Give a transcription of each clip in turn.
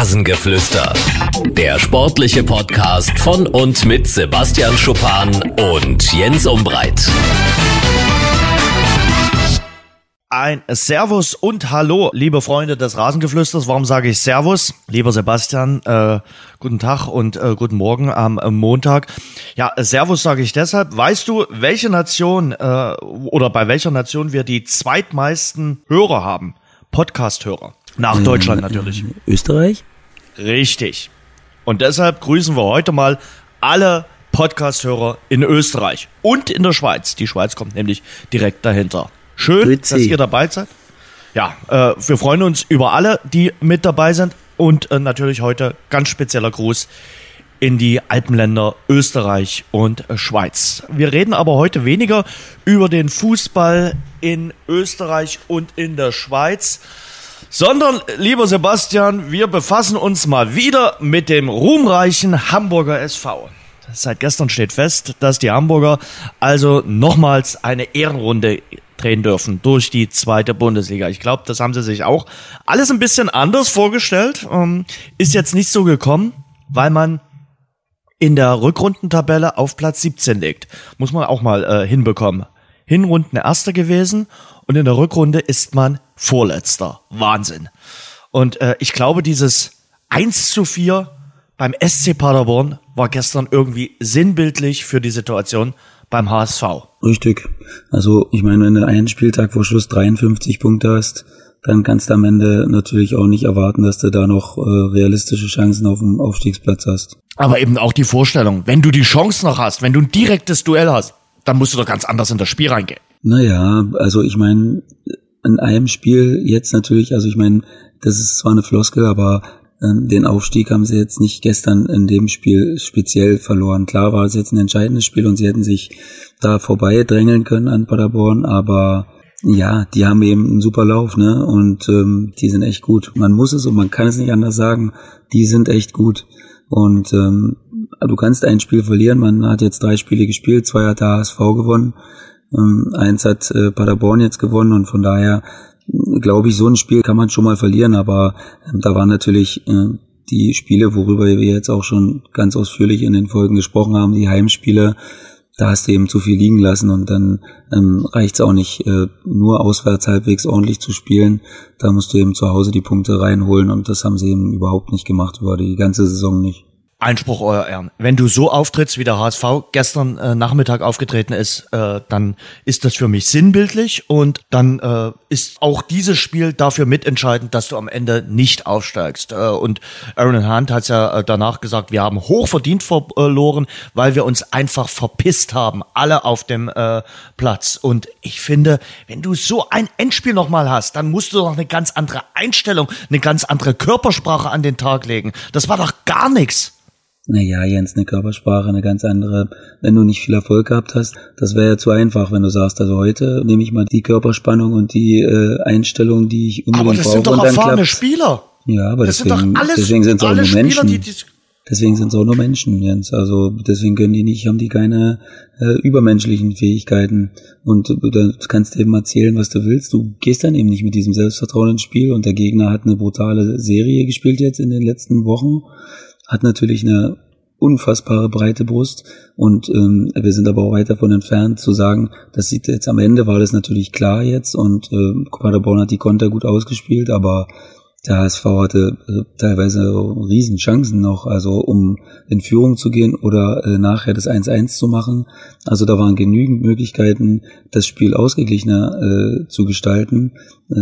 Rasengeflüster. Der sportliche Podcast von und mit Sebastian Schuppan und Jens Umbreit. Ein Servus und Hallo, liebe Freunde des Rasengeflüsters. Warum sage ich Servus? Lieber Sebastian, äh, guten Tag und äh, guten Morgen am äh, Montag. Ja, Servus sage ich deshalb. Weißt du, welche Nation äh, oder bei welcher Nation wir die zweitmeisten Hörer haben? Podcast-Hörer. Nach Ähm, Deutschland natürlich. Österreich? Richtig. Und deshalb grüßen wir heute mal alle Podcast-Hörer in Österreich und in der Schweiz. Die Schweiz kommt nämlich direkt dahinter. Schön, Grüezi. dass ihr dabei seid. Ja, äh, wir freuen uns über alle, die mit dabei sind. Und äh, natürlich heute ganz spezieller Gruß in die Alpenländer Österreich und Schweiz. Wir reden aber heute weniger über den Fußball in Österreich und in der Schweiz, sondern, lieber Sebastian, wir befassen uns mal wieder mit dem ruhmreichen Hamburger SV. Seit gestern steht fest, dass die Hamburger also nochmals eine Ehrenrunde drehen dürfen durch die zweite Bundesliga. Ich glaube, das haben sie sich auch alles ein bisschen anders vorgestellt. Ähm, ist jetzt nicht so gekommen, weil man in der Rückrundentabelle auf Platz 17 liegt. Muss man auch mal äh, hinbekommen. Hinrunden Erster gewesen und in der Rückrunde ist man Vorletzter. Wahnsinn. Und äh, ich glaube, dieses 1 zu 4 beim SC Paderborn war gestern irgendwie sinnbildlich für die Situation beim HSV. Richtig. Also ich meine, wenn du einen Spieltag vor Schluss 53 Punkte hast, dann kannst du am Ende natürlich auch nicht erwarten, dass du da noch äh, realistische Chancen auf dem Aufstiegsplatz hast. Aber eben auch die Vorstellung, wenn du die Chance noch hast, wenn du ein direktes Duell hast, dann musst du doch ganz anders in das Spiel reingehen. Naja, also ich meine, in einem Spiel jetzt natürlich, also ich meine, das ist zwar eine Floskel, aber ähm, den Aufstieg haben sie jetzt nicht gestern in dem Spiel speziell verloren. Klar war es jetzt ein entscheidendes Spiel und sie hätten sich da vorbei drängeln können an Paderborn, aber ja, die haben eben einen super Lauf, ne? Und ähm, die sind echt gut. Man muss es und man kann es nicht anders sagen. Die sind echt gut. Und ähm, du kannst ein Spiel verlieren. Man hat jetzt drei Spiele gespielt, zwei hat der HSV gewonnen, ähm, eins hat äh, Paderborn jetzt gewonnen und von daher äh, glaube ich, so ein Spiel kann man schon mal verlieren, aber ähm, da waren natürlich äh, die Spiele, worüber wir jetzt auch schon ganz ausführlich in den Folgen gesprochen haben, die Heimspiele, da hast du eben zu viel liegen lassen und dann ähm, reicht's auch nicht, äh, nur auswärts halbwegs ordentlich zu spielen. Da musst du eben zu Hause die Punkte reinholen und das haben sie eben überhaupt nicht gemacht über die ganze Saison nicht. Einspruch, euer Ehren. Wenn du so auftrittst, wie der HSV gestern äh, Nachmittag aufgetreten ist, äh, dann ist das für mich sinnbildlich und dann äh, ist auch dieses Spiel dafür mitentscheidend, dass du am Ende nicht aufsteigst. Äh, und Aaron Hunt hat ja äh, danach gesagt, wir haben hochverdient verloren, weil wir uns einfach verpisst haben, alle auf dem äh, Platz. Und ich finde, wenn du so ein Endspiel nochmal hast, dann musst du doch eine ganz andere Einstellung, eine ganz andere Körpersprache an den Tag legen. Das war doch gar nichts. Naja, Jens, eine Körpersprache, eine ganz andere. Wenn du nicht viel Erfolg gehabt hast, das wäre ja zu einfach, wenn du sagst, also heute nehme ich mal die Körperspannung und die äh, Einstellung, die ich unbedingt Aber das brauche sind doch und dann erfahrene klappt's. Spieler. Ja, aber Das deswegen, sind doch alles, deswegen sind es auch nur Spieler, Menschen. die, die Deswegen sind es auch nur Menschen, Jens. Also deswegen können die nicht, haben die keine äh, übermenschlichen Fähigkeiten. Und äh, da kannst du eben erzählen, was du willst. Du gehst dann eben nicht mit diesem Selbstvertrauen ins Spiel und der Gegner hat eine brutale Serie gespielt jetzt in den letzten Wochen. Hat natürlich eine unfassbare breite Brust und ähm, wir sind aber auch weit davon entfernt zu sagen, das sieht jetzt am Ende war das natürlich klar jetzt und äh, Paderborn hat die Konter gut ausgespielt, aber der HSV hatte äh, teilweise riesen Chancen noch, also um in Führung zu gehen oder äh, nachher das 1-1 zu machen. Also da waren genügend Möglichkeiten, das Spiel ausgeglichener äh, zu gestalten. Äh,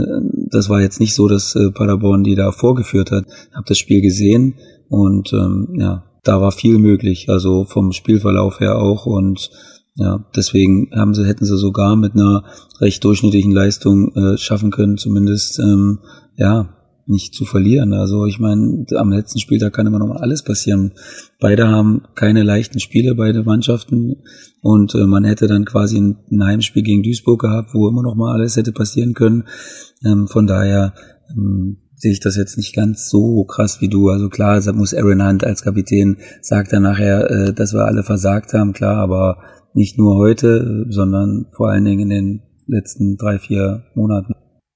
das war jetzt nicht so, dass äh, Paderborn die da vorgeführt hat. Habe das Spiel gesehen und ähm, ja, da war viel möglich, also vom Spielverlauf her auch und ja, deswegen haben sie, hätten sie sogar mit einer recht durchschnittlichen Leistung äh, schaffen können, zumindest ähm, ja, nicht zu verlieren. Also ich meine, am letzten Spieltag kann immer noch mal alles passieren. Beide haben keine leichten Spiele, beide Mannschaften. Und äh, man hätte dann quasi ein, ein Heimspiel gegen Duisburg gehabt, wo immer noch mal alles hätte passieren können. Ähm, von daher ähm, sehe ich das jetzt nicht ganz so krass wie du. Also klar, muss Aaron Hunt als Kapitän sagt er nachher, äh, dass wir alle versagt haben, klar, aber nicht nur heute, sondern vor allen Dingen in den letzten drei, vier Monaten.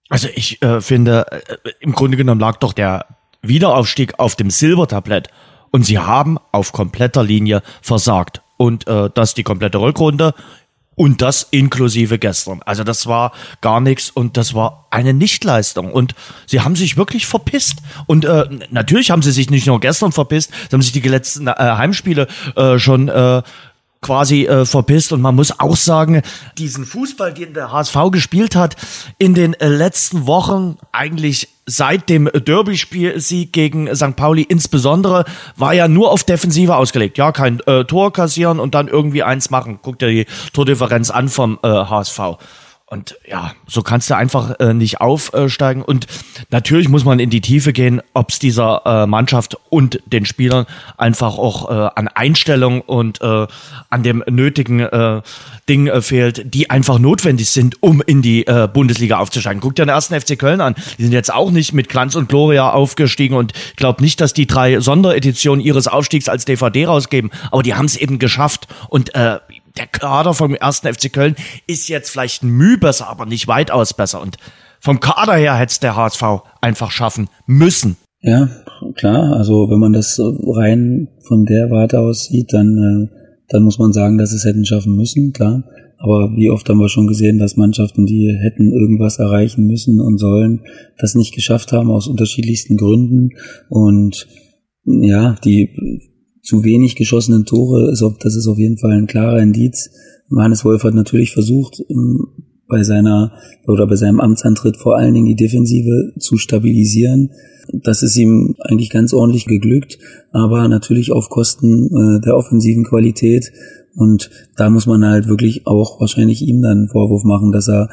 Also ich äh, finde, äh, im Grunde genommen lag doch der Wiederaufstieg auf dem Silbertablett und sie haben auf kompletter Linie versagt. Und äh, das die komplette Rückrunde und das inklusive gestern. Also das war gar nichts und das war eine Nichtleistung. Und sie haben sich wirklich verpisst. Und äh, natürlich haben sie sich nicht nur gestern verpisst, sie haben sich die letzten äh, Heimspiele äh, schon äh, quasi äh, verpisst. Und man muss auch sagen, diesen Fußball, den der HSV gespielt hat, in den äh, letzten Wochen, eigentlich seit dem Derby-Spiel-Sieg gegen St. Pauli insbesondere, war ja nur auf Defensive ausgelegt. Ja, kein äh, Tor kassieren und dann irgendwie eins machen. Guckt dir die Tordifferenz an vom äh, HSV. Und ja, so kannst du einfach äh, nicht aufsteigen. Und natürlich muss man in die Tiefe gehen, ob es dieser äh, Mannschaft und den Spielern einfach auch äh, an Einstellung und äh, an dem nötigen äh, Ding äh, fehlt, die einfach notwendig sind, um in die äh, Bundesliga aufzusteigen. Guck dir den ersten FC Köln an. Die sind jetzt auch nicht mit Glanz und Gloria aufgestiegen und ich glaube nicht, dass die drei Sondereditionen ihres Aufstiegs als DVD rausgeben. Aber die haben es eben geschafft. Und äh, der Kader vom ersten FC Köln ist jetzt vielleicht ein Mühe besser, aber nicht weitaus besser. Und vom Kader her hätte es der HSV einfach schaffen müssen. Ja, klar. Also wenn man das rein von der Warte aus sieht, dann, äh, dann muss man sagen, dass es hätten schaffen müssen, klar. Aber wie oft haben wir schon gesehen, dass Mannschaften, die hätten irgendwas erreichen müssen und sollen, das nicht geschafft haben aus unterschiedlichsten Gründen. Und ja, die zu wenig geschossenen Tore, ist, das ist auf jeden Fall ein klarer Indiz. Johannes Wolf hat natürlich versucht, ähm, bei seiner oder bei seinem Amtsantritt vor allen Dingen die Defensive zu stabilisieren. Das ist ihm eigentlich ganz ordentlich geglückt, aber natürlich auf Kosten äh, der offensiven Qualität. Und da muss man halt wirklich auch wahrscheinlich ihm dann einen Vorwurf machen, dass er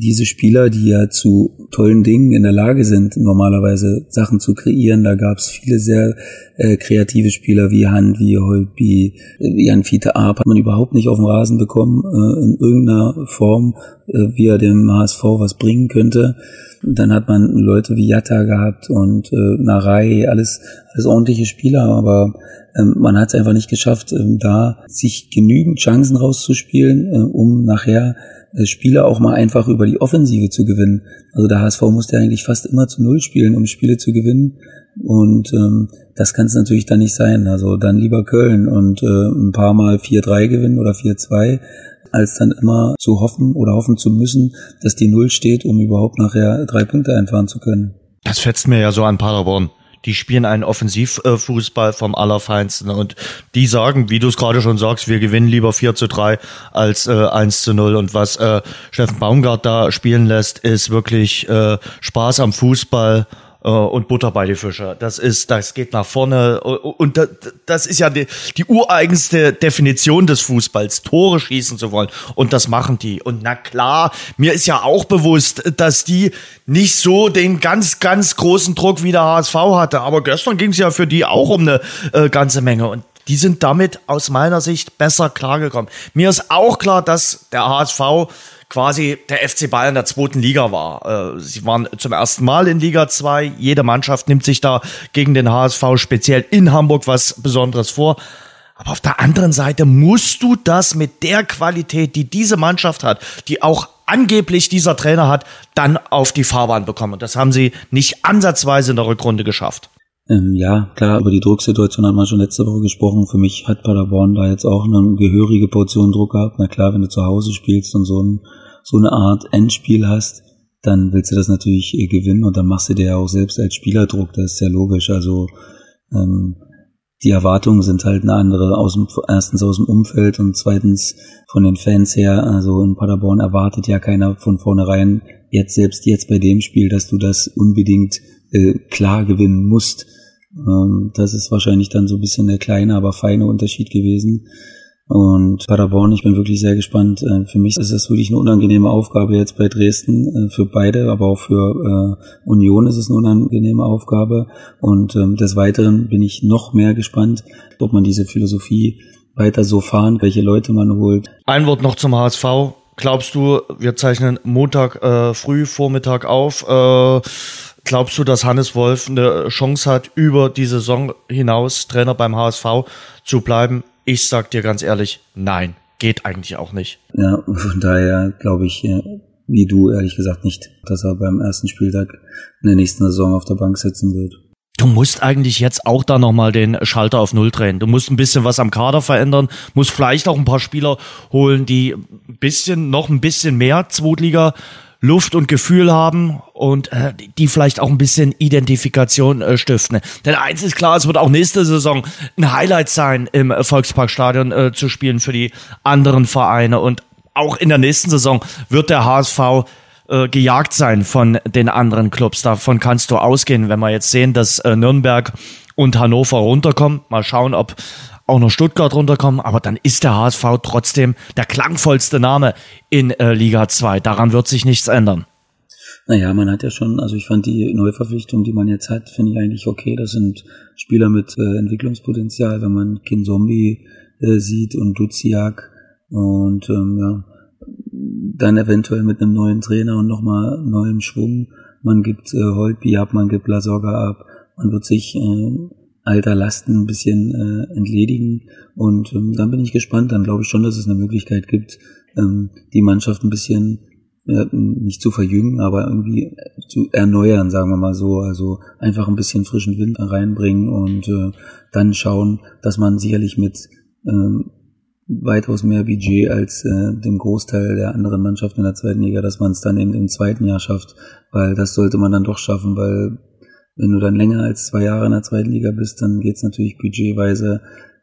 diese Spieler, die ja zu tollen Dingen in der Lage sind, normalerweise Sachen zu kreieren, da gab es viele sehr äh, kreative Spieler wie Hand, wie Holby, wie Jan Fiete Arp, hat man überhaupt nicht auf den Rasen bekommen, äh, in irgendeiner Form, äh, wie er dem HSV was bringen könnte. Dann hat man Leute wie Jatta gehabt und äh, Narei, alles, alles ordentliche Spieler, aber ähm, man hat es einfach nicht geschafft, ähm, da sich genügend Chancen rauszuspielen, äh, um nachher äh, Spiele auch mal einfach über die Offensive zu gewinnen. Also der HSV musste eigentlich fast immer zu Null spielen, um Spiele zu gewinnen. Und ähm, das kann es natürlich dann nicht sein. Also dann lieber Köln und äh, ein paar Mal 4-3 gewinnen oder 4-2, als dann immer zu hoffen oder hoffen zu müssen, dass die Null steht, um überhaupt nachher drei Punkte einfahren zu können. Das fetzt mir ja so an Paderborn. Die spielen einen Offensivfußball vom Allerfeinsten und die sagen, wie du es gerade schon sagst, wir gewinnen lieber 4 zu 3 als äh, 1 zu 0 und was äh, Steffen Baumgart da spielen lässt, ist wirklich äh, Spaß am Fußball äh, und Butter bei die Fische. Das ist, das geht nach vorne und das ist ja die, die ureigenste Definition des Fußballs, Tore schießen zu wollen und das machen die. Und na klar, mir ist ja auch bewusst, dass die nicht so den ganz, ganz großen Druck wie der HSV hatte, aber gestern ging es ja für die auch um eine äh, ganze Menge und die sind damit aus meiner Sicht besser klargekommen. Mir ist auch klar, dass der HSV quasi der FC Bayern der zweiten Liga war. Äh, sie waren zum ersten Mal in Liga 2. Jede Mannschaft nimmt sich da gegen den HSV speziell in Hamburg was Besonderes vor. Aber auf der anderen Seite musst du das mit der Qualität, die diese Mannschaft hat, die auch angeblich dieser Trainer hat, dann auf die Fahrbahn bekommen. Und das haben sie nicht ansatzweise in der Rückrunde geschafft. Ähm, ja, klar, über die Drucksituation hat man schon letzte Woche gesprochen. Für mich hat Paderborn da jetzt auch eine gehörige Portion Druck gehabt. Na klar, wenn du zu Hause spielst und so, ein, so eine Art Endspiel hast, dann willst du das natürlich äh, gewinnen und dann machst du dir ja auch selbst als Spieler Druck. Das ist ja logisch. Also ähm, die Erwartungen sind halt eine andere, aus dem, erstens aus dem Umfeld und zweitens von den Fans her. Also in Paderborn erwartet ja keiner von vornherein jetzt selbst jetzt bei dem Spiel, dass du das unbedingt äh, klar gewinnen musst. Ähm, das ist wahrscheinlich dann so ein bisschen der kleine, aber feine Unterschied gewesen. Und Paderborn, ich bin wirklich sehr gespannt. Äh, für mich ist es wirklich eine unangenehme Aufgabe jetzt bei Dresden, äh, für beide, aber auch für äh, Union ist es eine unangenehme Aufgabe. Und ähm, des Weiteren bin ich noch mehr gespannt, ob man diese Philosophie weiter so fahren, welche Leute man holt. Ein Wort noch zum HSV. Glaubst du, wir zeichnen Montag äh, früh, Vormittag auf, äh, Glaubst du, dass Hannes Wolf eine Chance hat, über die Saison hinaus Trainer beim HSV zu bleiben? Ich sag dir ganz ehrlich, nein, geht eigentlich auch nicht. Ja, von daher glaube ich, wie du ehrlich gesagt nicht, dass er beim ersten Spieltag in der nächsten Saison auf der Bank sitzen wird. Du musst eigentlich jetzt auch da nochmal den Schalter auf Null drehen. Du musst ein bisschen was am Kader verändern, musst vielleicht auch ein paar Spieler holen, die ein bisschen, noch ein bisschen mehr Zweitliga Luft und Gefühl haben und äh, die vielleicht auch ein bisschen Identifikation äh, stiften. Denn eins ist klar, es wird auch nächste Saison ein Highlight sein, im Volksparkstadion äh, zu spielen für die anderen Vereine. Und auch in der nächsten Saison wird der HSV äh, gejagt sein von den anderen Clubs. Davon kannst du ausgehen, wenn wir jetzt sehen, dass äh, Nürnberg und Hannover runterkommen. Mal schauen, ob auch noch Stuttgart runterkommen, aber dann ist der HSV trotzdem der klangvollste Name in äh, Liga 2. Daran wird sich nichts ändern. Naja, man hat ja schon, also ich fand die Neuverpflichtung, die man jetzt hat, finde ich eigentlich okay. Das sind Spieler mit äh, Entwicklungspotenzial, wenn man Kin Zombie äh, sieht und Duziak und ähm, ja, dann eventuell mit einem neuen Trainer und nochmal neuem Schwung. Man gibt äh, Holtby ab, man gibt Lasorga ab, man wird sich äh, alter Lasten ein bisschen äh, entledigen. Und ähm, dann bin ich gespannt. Dann glaube ich schon, dass es eine Möglichkeit gibt, ähm, die Mannschaft ein bisschen äh, nicht zu verjüngen, aber irgendwie zu erneuern, sagen wir mal so. Also einfach ein bisschen frischen Wind reinbringen und äh, dann schauen, dass man sicherlich mit ähm, weitaus mehr Budget als äh, dem Großteil der anderen Mannschaften in der zweiten Liga, dass man es dann eben im zweiten Jahr schafft, weil das sollte man dann doch schaffen, weil wenn du dann länger als zwei Jahre in der zweiten Liga bist, dann geht's natürlich budgetweise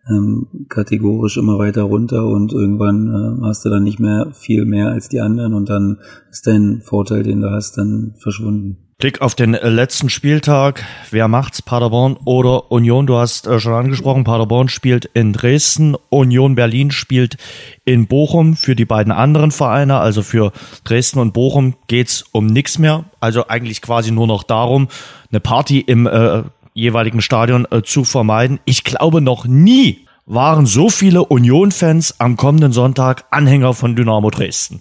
ähm, kategorisch immer weiter runter und irgendwann äh, hast du dann nicht mehr viel mehr als die anderen und dann ist dein Vorteil, den du hast, dann verschwunden. Blick auf den äh, letzten Spieltag. Wer macht's? Paderborn oder Union? Du hast äh, schon angesprochen, Paderborn spielt in Dresden, Union Berlin spielt in Bochum. Für die beiden anderen Vereine, also für Dresden und Bochum, geht's um nichts mehr. Also eigentlich quasi nur noch darum, eine Party im äh, jeweiligen Stadion äh, zu vermeiden. Ich glaube, noch nie waren so viele Union-Fans am kommenden Sonntag Anhänger von Dynamo Dresden.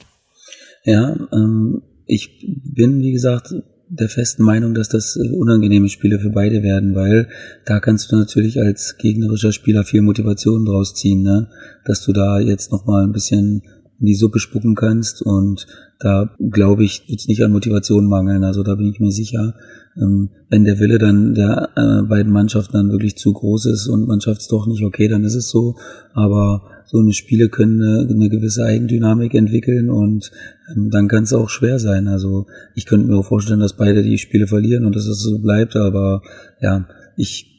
Ja, ähm, ich bin, wie gesagt, der festen Meinung, dass das äh, unangenehme Spiele für beide werden, weil da kannst du natürlich als gegnerischer Spieler viel Motivation draus ziehen, ne? dass du da jetzt nochmal ein bisschen in die Suppe spucken kannst und da glaube ich, wird es nicht an Motivation mangeln, also da bin ich mir sicher. Ähm, wenn der Wille dann der äh, beiden Mannschaften dann wirklich zu groß ist und man schafft es doch nicht, okay, dann ist es so, aber so eine Spiele können eine, eine gewisse Eigendynamik entwickeln und ähm, dann kann es auch schwer sein. Also ich könnte mir auch vorstellen, dass beide die Spiele verlieren und dass es so bleibt, aber ja, ich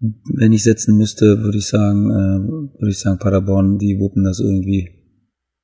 wenn ich setzen müsste, würde ich sagen, äh, würde ich sagen, Paderborn, die wuppen das irgendwie.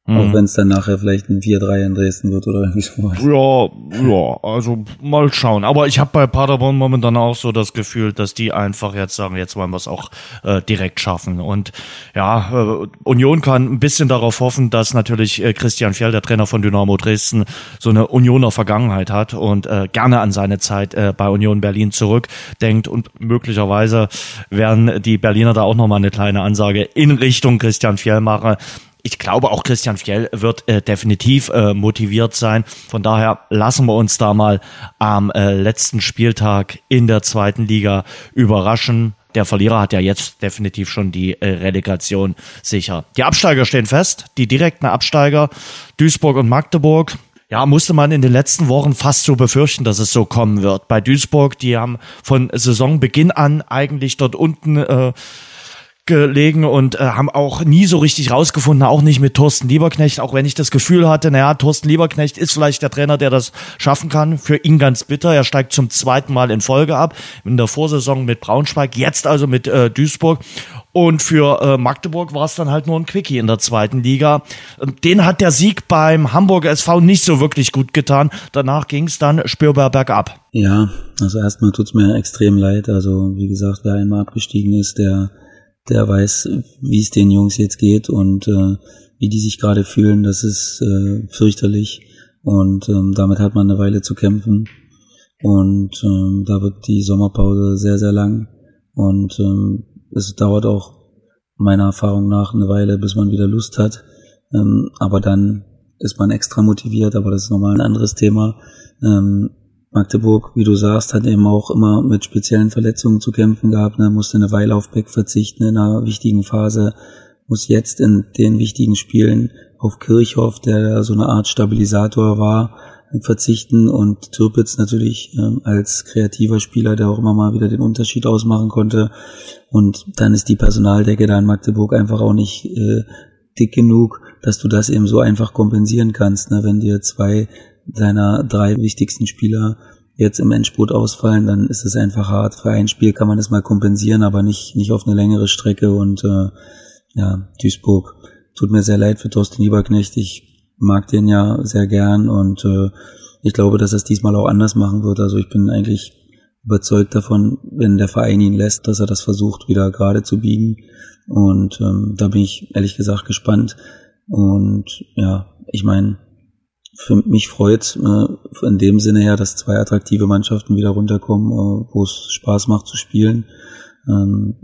Mhm. Auch wenn es dann nachher vielleicht ein 4-3 in Dresden wird oder irgendwie sowas. Ja, ja, also mal schauen. Aber ich habe bei Paderborn momentan auch so das Gefühl, dass die einfach jetzt sagen, jetzt wollen wir es auch äh, direkt schaffen. Und ja, äh, Union kann ein bisschen darauf hoffen, dass natürlich äh, Christian Fjell, der Trainer von Dynamo Dresden, so eine Unioner Vergangenheit hat und äh, gerne an seine Zeit äh, bei Union Berlin zurückdenkt. Und möglicherweise werden die Berliner da auch nochmal eine kleine Ansage in Richtung Christian Fjell machen ich glaube auch Christian Fjell wird äh, definitiv äh, motiviert sein. Von daher lassen wir uns da mal am äh, letzten Spieltag in der zweiten Liga überraschen. Der Verlierer hat ja jetzt definitiv schon die äh, Relegation sicher. Die Absteiger stehen fest, die direkten Absteiger Duisburg und Magdeburg. Ja, musste man in den letzten Wochen fast so befürchten, dass es so kommen wird. Bei Duisburg, die haben von Saisonbeginn an eigentlich dort unten äh, gelegen und äh, haben auch nie so richtig rausgefunden, auch nicht mit Thorsten Lieberknecht, auch wenn ich das Gefühl hatte, naja, Thorsten Lieberknecht ist vielleicht der Trainer, der das schaffen kann. Für ihn ganz bitter. Er steigt zum zweiten Mal in Folge ab. In der Vorsaison mit Braunschweig, jetzt also mit äh, Duisburg. Und für äh, Magdeburg war es dann halt nur ein Quickie in der zweiten Liga. Den hat der Sieg beim Hamburger SV nicht so wirklich gut getan. Danach ging es dann spürbar bergab. Ja, also erstmal tut's mir extrem leid. Also wie gesagt, wer einmal abgestiegen ist, der der weiß, wie es den Jungs jetzt geht und äh, wie die sich gerade fühlen. Das ist äh, fürchterlich und ähm, damit hat man eine Weile zu kämpfen. Und ähm, da wird die Sommerpause sehr, sehr lang und ähm, es dauert auch meiner Erfahrung nach eine Weile, bis man wieder Lust hat. Ähm, aber dann ist man extra motiviert, aber das ist nochmal ein anderes Thema. Ähm, Magdeburg, wie du sagst, hat eben auch immer mit speziellen Verletzungen zu kämpfen gehabt, ne, musste eine Weile auf Beck verzichten in einer wichtigen Phase, muss jetzt in den wichtigen Spielen auf Kirchhoff, der so eine Art Stabilisator war, verzichten und Türpitz natürlich ähm, als kreativer Spieler, der auch immer mal wieder den Unterschied ausmachen konnte. Und dann ist die Personaldecke da in Magdeburg einfach auch nicht äh, dick genug, dass du das eben so einfach kompensieren kannst, ne? wenn dir zwei deiner drei wichtigsten Spieler jetzt im Endspurt ausfallen, dann ist es einfach hart. Für ein Spiel kann man das mal kompensieren, aber nicht, nicht auf eine längere Strecke und äh, ja, Duisburg tut mir sehr leid für Thorsten Lieberknecht. Ich mag den ja sehr gern und äh, ich glaube, dass er es diesmal auch anders machen wird. Also ich bin eigentlich überzeugt davon, wenn der Verein ihn lässt, dass er das versucht, wieder gerade zu biegen. Und ähm, da bin ich ehrlich gesagt gespannt. Und ja, ich meine, für mich freut äh, in dem Sinne her, dass zwei attraktive Mannschaften wieder runterkommen, äh, wo es Spaß macht zu spielen. Ähm,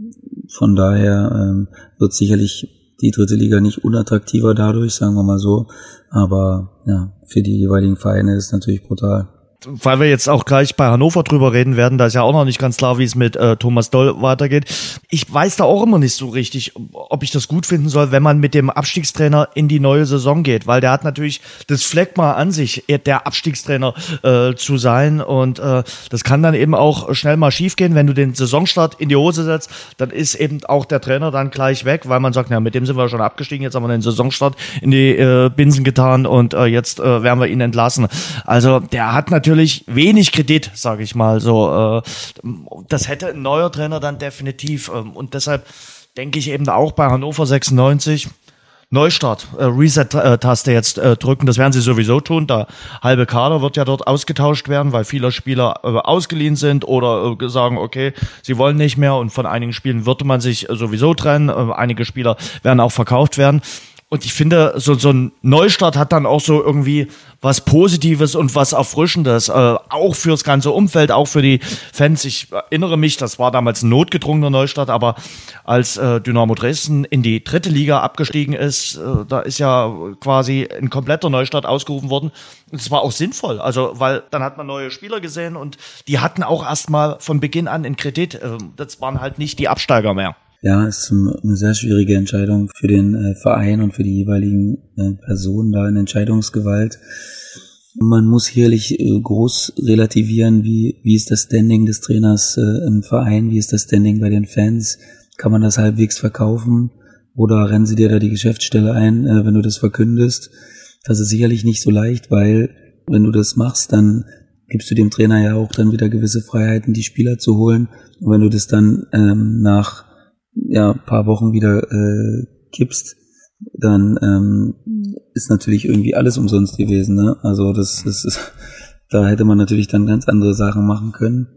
von daher ähm, wird sicherlich die dritte Liga nicht unattraktiver dadurch, sagen wir mal so. Aber ja, für die jeweiligen Vereine ist es natürlich brutal weil wir jetzt auch gleich bei Hannover drüber reden werden, da ist ja auch noch nicht ganz klar, wie es mit äh, Thomas Doll weitergeht. Ich weiß da auch immer nicht so richtig, ob ich das gut finden soll, wenn man mit dem Abstiegstrainer in die neue Saison geht, weil der hat natürlich das Fleckma an sich, der Abstiegstrainer äh, zu sein und äh, das kann dann eben auch schnell mal schiefgehen, wenn du den Saisonstart in die Hose setzt, dann ist eben auch der Trainer dann gleich weg, weil man sagt, ja, mit dem sind wir schon abgestiegen, jetzt haben wir den Saisonstart in die äh, Binsen getan und äh, jetzt äh, werden wir ihn entlassen. Also der hat natürlich natürlich wenig Kredit, sage ich mal so. Äh, das hätte ein neuer Trainer dann definitiv. Ähm, und deshalb denke ich eben auch bei Hannover 96. Neustart, äh, Reset-Taste jetzt äh, drücken, das werden sie sowieso tun. Der halbe Kader wird ja dort ausgetauscht werden, weil viele Spieler ausgeliehen sind oder sagen, okay, sie wollen nicht mehr und von einigen Spielen würde man sich sowieso trennen. Einige Spieler werden auch verkauft werden. Und ich finde, so, so ein Neustart hat dann auch so irgendwie was Positives und was Erfrischendes, äh, auch fürs ganze Umfeld, auch für die Fans. Ich erinnere mich, das war damals ein notgedrungener Neustart, aber als äh, Dynamo Dresden in die dritte Liga abgestiegen ist, äh, da ist ja quasi ein kompletter Neustart ausgerufen worden. Und es war auch sinnvoll, also weil dann hat man neue Spieler gesehen und die hatten auch erstmal von Beginn an einen Kredit. Äh, das waren halt nicht die Absteiger mehr. Ja, ist eine sehr schwierige Entscheidung für den äh, Verein und für die jeweiligen äh, Personen da in Entscheidungsgewalt. Man muss hierlich äh, groß relativieren, wie, wie ist das Standing des Trainers im Verein, wie ist das Standing bei den Fans, kann man das halbwegs verkaufen oder rennen sie dir da die Geschäftsstelle ein, wenn du das verkündest. Das ist sicherlich nicht so leicht, weil wenn du das machst, dann gibst du dem Trainer ja auch dann wieder gewisse Freiheiten, die Spieler zu holen. Und wenn du das dann ähm, nach ja, paar Wochen wieder äh, kippst, dann ähm, ist natürlich irgendwie alles umsonst gewesen. Ne? Also das ist, da hätte man natürlich dann ganz andere Sachen machen können.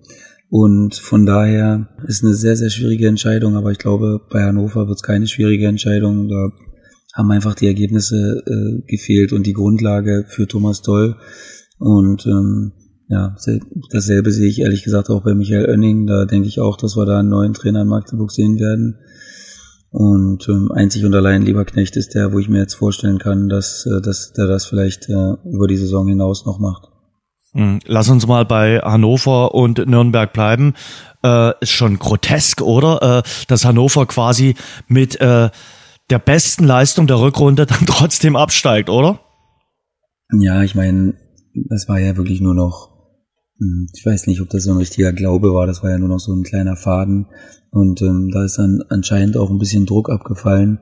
Und von daher ist eine sehr, sehr schwierige Entscheidung, aber ich glaube, bei Hannover wird es keine schwierige Entscheidung. Da haben einfach die Ergebnisse äh, gefehlt und die Grundlage für Thomas Doll. Und ähm, ja, dasselbe sehe ich ehrlich gesagt auch bei Michael Oenning. Da denke ich auch, dass wir da einen neuen Trainer in Magdeburg sehen werden. Und ähm, einzig und allein Lieberknecht ist der, wo ich mir jetzt vorstellen kann, dass, äh, dass der das vielleicht äh, über die Saison hinaus noch macht. Hm, lass uns mal bei Hannover und Nürnberg bleiben. Äh, ist schon grotesk, oder? Äh, dass Hannover quasi mit äh, der besten Leistung der Rückrunde dann trotzdem absteigt, oder? Ja, ich meine, das war ja wirklich nur noch ich weiß nicht, ob das so ein richtiger Glaube war, das war ja nur noch so ein kleiner Faden. Und ähm, da ist dann anscheinend auch ein bisschen Druck abgefallen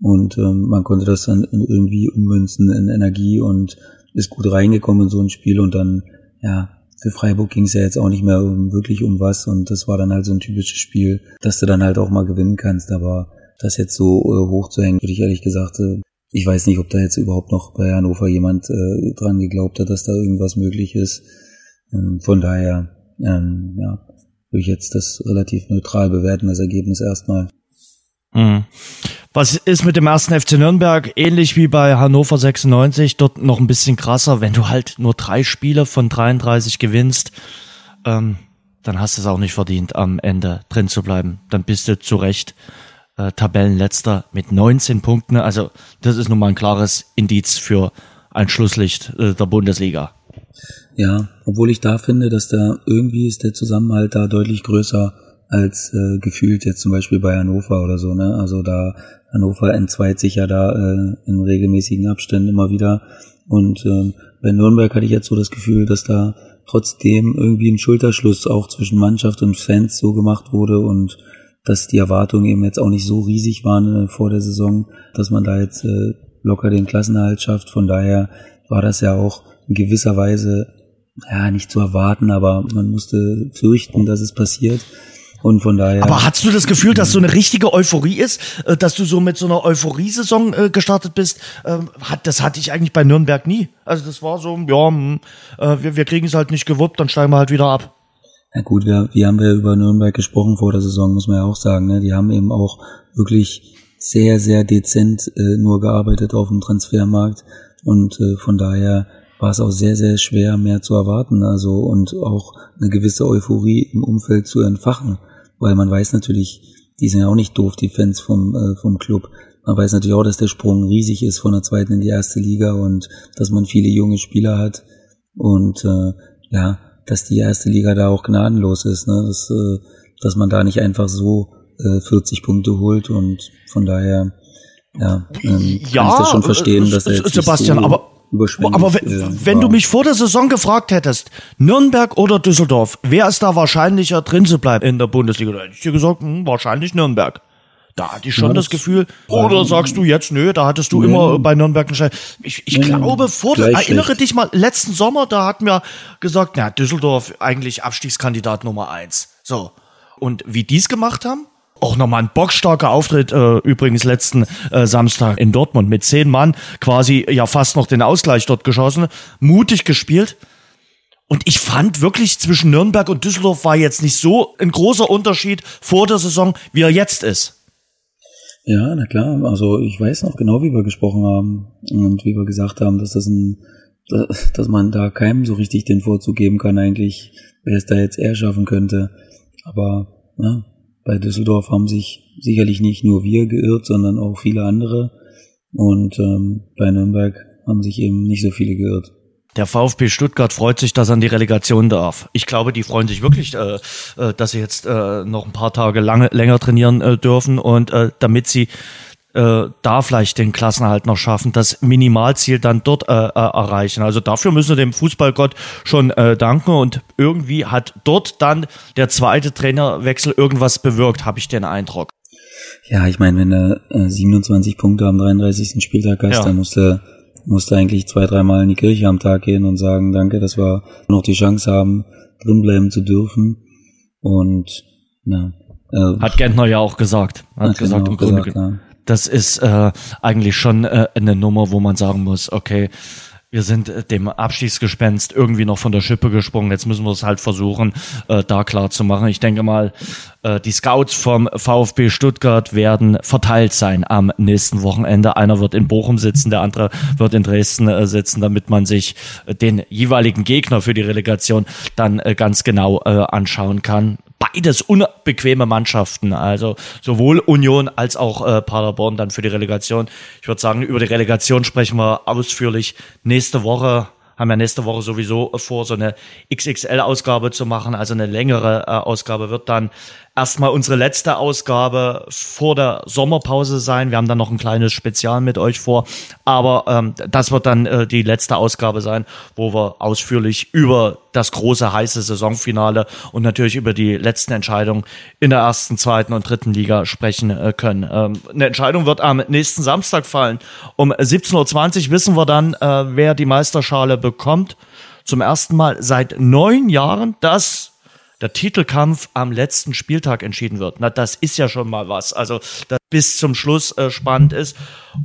und ähm, man konnte das dann irgendwie ummünzen in Energie und ist gut reingekommen in so ein Spiel und dann, ja, für Freiburg ging es ja jetzt auch nicht mehr um, wirklich um was und das war dann halt so ein typisches Spiel, dass du dann halt auch mal gewinnen kannst, aber das jetzt so äh, hochzuhängen, würde ich ehrlich gesagt, äh, ich weiß nicht, ob da jetzt überhaupt noch bei Hannover jemand äh, dran geglaubt hat, dass da irgendwas möglich ist. Ähm, von daher, ähm, ja, würde ich jetzt das relativ neutral bewerten, das Ergebnis erstmal. Mhm. Was ist mit dem ersten FC Nürnberg ähnlich wie bei Hannover 96? Dort noch ein bisschen krasser, wenn du halt nur drei Spiele von 33 gewinnst, ähm, dann hast du es auch nicht verdient, am Ende drin zu bleiben. Dann bist du zu Recht äh, Tabellenletzter mit 19 Punkten. Also das ist nun mal ein klares Indiz für ein Schlusslicht äh, der Bundesliga. Ja, obwohl ich da finde, dass da irgendwie ist der Zusammenhalt da deutlich größer als äh, gefühlt jetzt zum Beispiel bei Hannover oder so, ne? Also da Hannover entzweit sich ja da äh, in regelmäßigen Abständen immer wieder und äh, bei Nürnberg hatte ich jetzt so das Gefühl, dass da trotzdem irgendwie ein Schulterschluss auch zwischen Mannschaft und Fans so gemacht wurde und dass die Erwartungen eben jetzt auch nicht so riesig waren äh, vor der Saison, dass man da jetzt äh, locker den Klassenerhalt schafft. Von daher war das ja auch in gewisser Weise ja nicht zu erwarten, aber man musste fürchten, dass es passiert. Und von daher. Aber hast du das Gefühl, dass so eine richtige Euphorie ist, äh, dass du so mit so einer Euphorie-Saison äh, gestartet bist? Ähm, das hatte ich eigentlich bei Nürnberg nie. Also das war so, ja, hm, äh, wir, wir kriegen es halt nicht gewuppt, dann steigen wir halt wieder ab. Ja gut, wir, wir haben ja über Nürnberg gesprochen vor der Saison, muss man ja auch sagen. Ne? Die haben eben auch wirklich sehr, sehr dezent äh, nur gearbeitet auf dem Transfermarkt und äh, von daher war es auch sehr, sehr schwer, mehr zu erwarten, also und auch eine gewisse Euphorie im Umfeld zu entfachen, weil man weiß natürlich, die sind ja auch nicht doof, die Fans vom, äh, vom Club. Man weiß natürlich auch, dass der Sprung riesig ist von der zweiten in die erste Liga und dass man viele junge Spieler hat und äh, ja, dass die erste Liga da auch gnadenlos ist, ne? dass, äh, dass man da nicht einfach so äh, 40 Punkte holt und von daher ja, ähm, ja kann ich das schon verstehen, dass er jetzt Sebastian, so aber aber wenn, du mich vor der Saison gefragt hättest, Nürnberg oder Düsseldorf, wer ist da wahrscheinlicher drin zu bleiben in der Bundesliga? Da hätte ich dir gesagt, hm, wahrscheinlich Nürnberg. Da hatte ich schon das das- Gefühl, oder sagst du jetzt, nö, da hattest du Nee. immer bei Nürnberg einen Schein. Ich, ich Nee, glaube, vor der, erinnere dich mal, letzten Sommer, da hatten wir gesagt, na, Düsseldorf eigentlich Abstiegskandidat Nummer eins. So. Und wie die's gemacht haben? Auch nochmal ein bockstarker Auftritt, äh, übrigens letzten äh, Samstag in Dortmund mit zehn Mann, quasi ja fast noch den Ausgleich dort geschossen, mutig gespielt. Und ich fand wirklich zwischen Nürnberg und Düsseldorf war jetzt nicht so ein großer Unterschied vor der Saison, wie er jetzt ist. Ja, na klar. Also ich weiß noch genau, wie wir gesprochen haben und wie wir gesagt haben, dass das ein, dass man da keinem so richtig den Vorzug geben kann eigentlich, wer es da jetzt eher schaffen könnte. Aber ja, bei Düsseldorf haben sich sicherlich nicht nur wir geirrt, sondern auch viele andere. Und ähm, bei Nürnberg haben sich eben nicht so viele geirrt. Der VfB Stuttgart freut sich, dass er an die Relegation darf. Ich glaube, die freuen sich wirklich, äh, äh, dass sie jetzt äh, noch ein paar Tage lange, länger trainieren äh, dürfen und äh, damit sie äh, da vielleicht den Klassenhalt noch schaffen, das Minimalziel dann dort äh, äh, erreichen. Also dafür müssen wir dem Fußballgott schon äh, danken und irgendwie hat dort dann der zweite Trainerwechsel irgendwas bewirkt, habe ich den Eindruck. Ja, ich meine, wenn du äh, 27 Punkte am 33. Spieltag hast, Ja. dann musst du, musst du eigentlich zwei, dreimal in die Kirche am Tag gehen und sagen, danke, dass wir noch die Chance haben, drinbleiben zu dürfen. Und ja, äh, Hat Gentner ja auch gesagt. Hat, hat gesagt, im Grunde gesagt, ja. Das ist äh, eigentlich schon äh, eine Nummer, wo man sagen muss, okay, wir sind äh, dem Abstiegsgespenst irgendwie noch von der Schippe gesprungen. Jetzt müssen wir es halt versuchen, äh, da klar zu machen. Ich denke mal, äh, die Scouts vom VfB Stuttgart werden verteilt sein am nächsten Wochenende. Einer wird in Bochum sitzen, der andere wird in Dresden äh, sitzen, damit man sich äh, den jeweiligen Gegner für die Relegation dann äh, ganz genau äh, anschauen kann beides unbequeme Mannschaften, also sowohl Union als auch äh, Paderborn dann für die Relegation. Ich würde sagen, über die Relegation sprechen wir ausführlich nächste Woche. Haben ja nächste Woche sowieso vor, so eine XXL-Ausgabe zu machen, also eine längere äh, Ausgabe wird dann erstmal unsere letzte Ausgabe vor der Sommerpause sein. Wir haben dann noch ein kleines Spezial mit euch vor, aber ähm, das wird dann äh, die letzte Ausgabe sein, wo wir ausführlich über das große heiße Saisonfinale und natürlich über die letzten Entscheidungen in der ersten, zweiten und dritten Liga sprechen äh, können. Ähm, eine Entscheidung wird am nächsten Samstag fallen. Um 17.20 Uhr wissen wir dann, äh, wer die Meisterschale bekommt. Zum ersten Mal seit neun Jahren, dass der Titelkampf am letzten Spieltag entschieden wird. Na, das ist ja schon mal was. Also, das bis zum Schluss äh, spannend ist.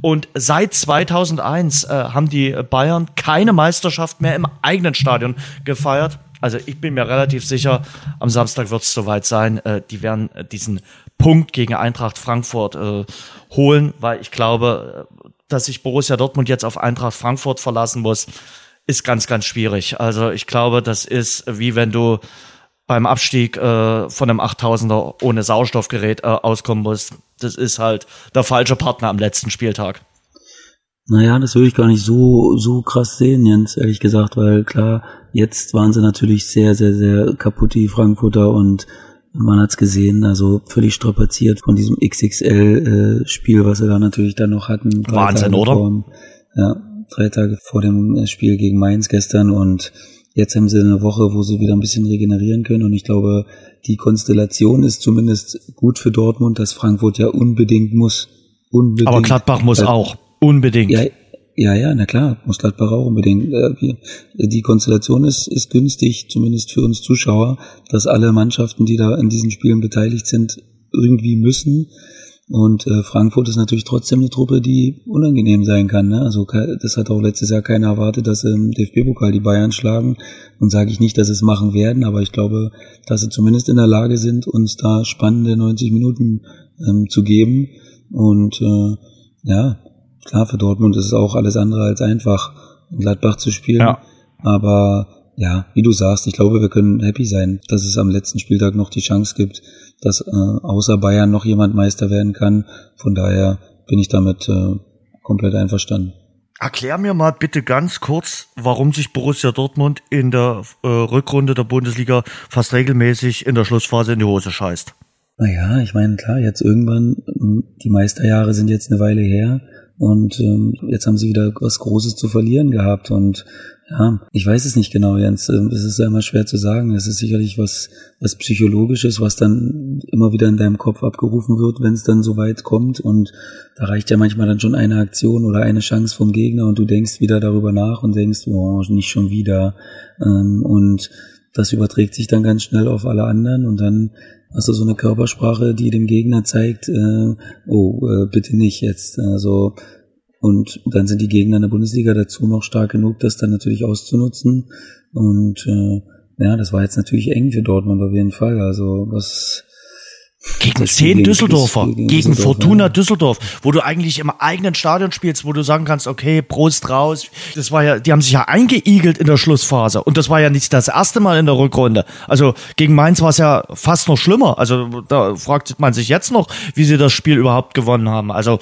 Und seit 2001 äh, haben die Bayern keine Meisterschaft mehr im eigenen Stadion gefeiert. Also, ich bin mir relativ sicher, am Samstag wird es soweit sein. Äh, die werden äh, diesen Punkt gegen Eintracht Frankfurt äh, holen, weil ich glaube, äh, dass sich Borussia Dortmund jetzt auf Eintracht Frankfurt verlassen muss, ist ganz, ganz schwierig. Also ich glaube, das ist wie wenn du beim Abstieg äh, von einem 8000er ohne Sauerstoffgerät äh, auskommen musst. Das ist halt der falsche Partner am letzten Spieltag. Naja, das würde ich gar nicht so, so krass sehen, Jens, ehrlich gesagt, weil klar, jetzt waren sie natürlich sehr, sehr, sehr kaputt, die Frankfurter, und man hat's gesehen, also völlig strapaziert von diesem XXL-Spiel, was sie da natürlich dann noch hatten. Wahnsinn, Tage oder? vor Ja, drei Tage vor dem Spiel gegen Mainz gestern und jetzt haben sie eine Woche, wo sie wieder ein bisschen regenerieren können und ich glaube, die Konstellation ist zumindest gut für Dortmund, dass Frankfurt ja unbedingt muss. Unbedingt. Aber Gladbach muss äh, auch. Unbedingt. Ja, ja, ja, na klar, muss Gladbach auch unbedingt. Äh, die Konstellation ist, ist günstig, zumindest für uns Zuschauer, dass alle Mannschaften, die da in diesen Spielen beteiligt sind, irgendwie müssen. Und äh, Frankfurt ist natürlich trotzdem eine Truppe, die unangenehm sein kann. Ne? Also das hat auch letztes Jahr keiner erwartet, dass im DFB-Pokal die Bayern schlagen. Und sage ich nicht, dass sie es machen werden, aber ich glaube, dass sie zumindest in der Lage sind, uns da spannende 90 Minuten ähm, zu geben. Und äh, ja, klar, für Dortmund ist es auch alles andere als einfach, in Gladbach zu spielen. Ja. Aber ja, wie du sagst, ich glaube, wir können happy sein, dass es am letzten Spieltag noch die Chance gibt, dass äh, außer Bayern noch jemand Meister werden kann. Von daher bin ich damit äh, komplett einverstanden. Erklär mir mal bitte ganz kurz, warum sich Borussia Dortmund in der äh, Rückrunde der Bundesliga fast regelmäßig in der Schlussphase in die Hose scheißt. Naja, ich meine, klar, jetzt irgendwann, die Meisterjahre sind jetzt eine Weile her und ähm, jetzt haben sie wieder was Großes zu verlieren gehabt und ja, ich weiß es nicht genau, Jens. Ähm, es ist ja immer schwer zu sagen. Es ist sicherlich was, was Psychologisches, was dann immer wieder in deinem Kopf abgerufen wird, wenn es dann so weit kommt. Und da reicht ja manchmal dann schon eine Aktion oder eine Chance vom Gegner und du denkst wieder darüber nach und denkst, oh, nicht schon wieder. Ähm, und das überträgt sich dann ganz schnell auf alle anderen und dann hast du so eine Körpersprache, die dem Gegner zeigt, äh, oh, äh, bitte nicht jetzt. Also und dann sind die Gegner in der Bundesliga dazu noch stark genug, das dann natürlich auszunutzen. Und äh, ja, das war jetzt natürlich eng für Dortmund auf jeden Fall. Also was gegen zehn Düsseldorfer, gegen, gegen Fortuna. Düsseldorf, wo du eigentlich im eigenen Stadion spielst, wo du sagen kannst, okay, Prost raus. Das war ja, die haben sich ja eingeigelt in der Schlussphase und das war ja nicht das erste Mal in der Rückrunde. Also gegen Mainz war es ja fast noch schlimmer. Also da fragt man sich jetzt noch, wie sie das Spiel überhaupt gewonnen haben. Also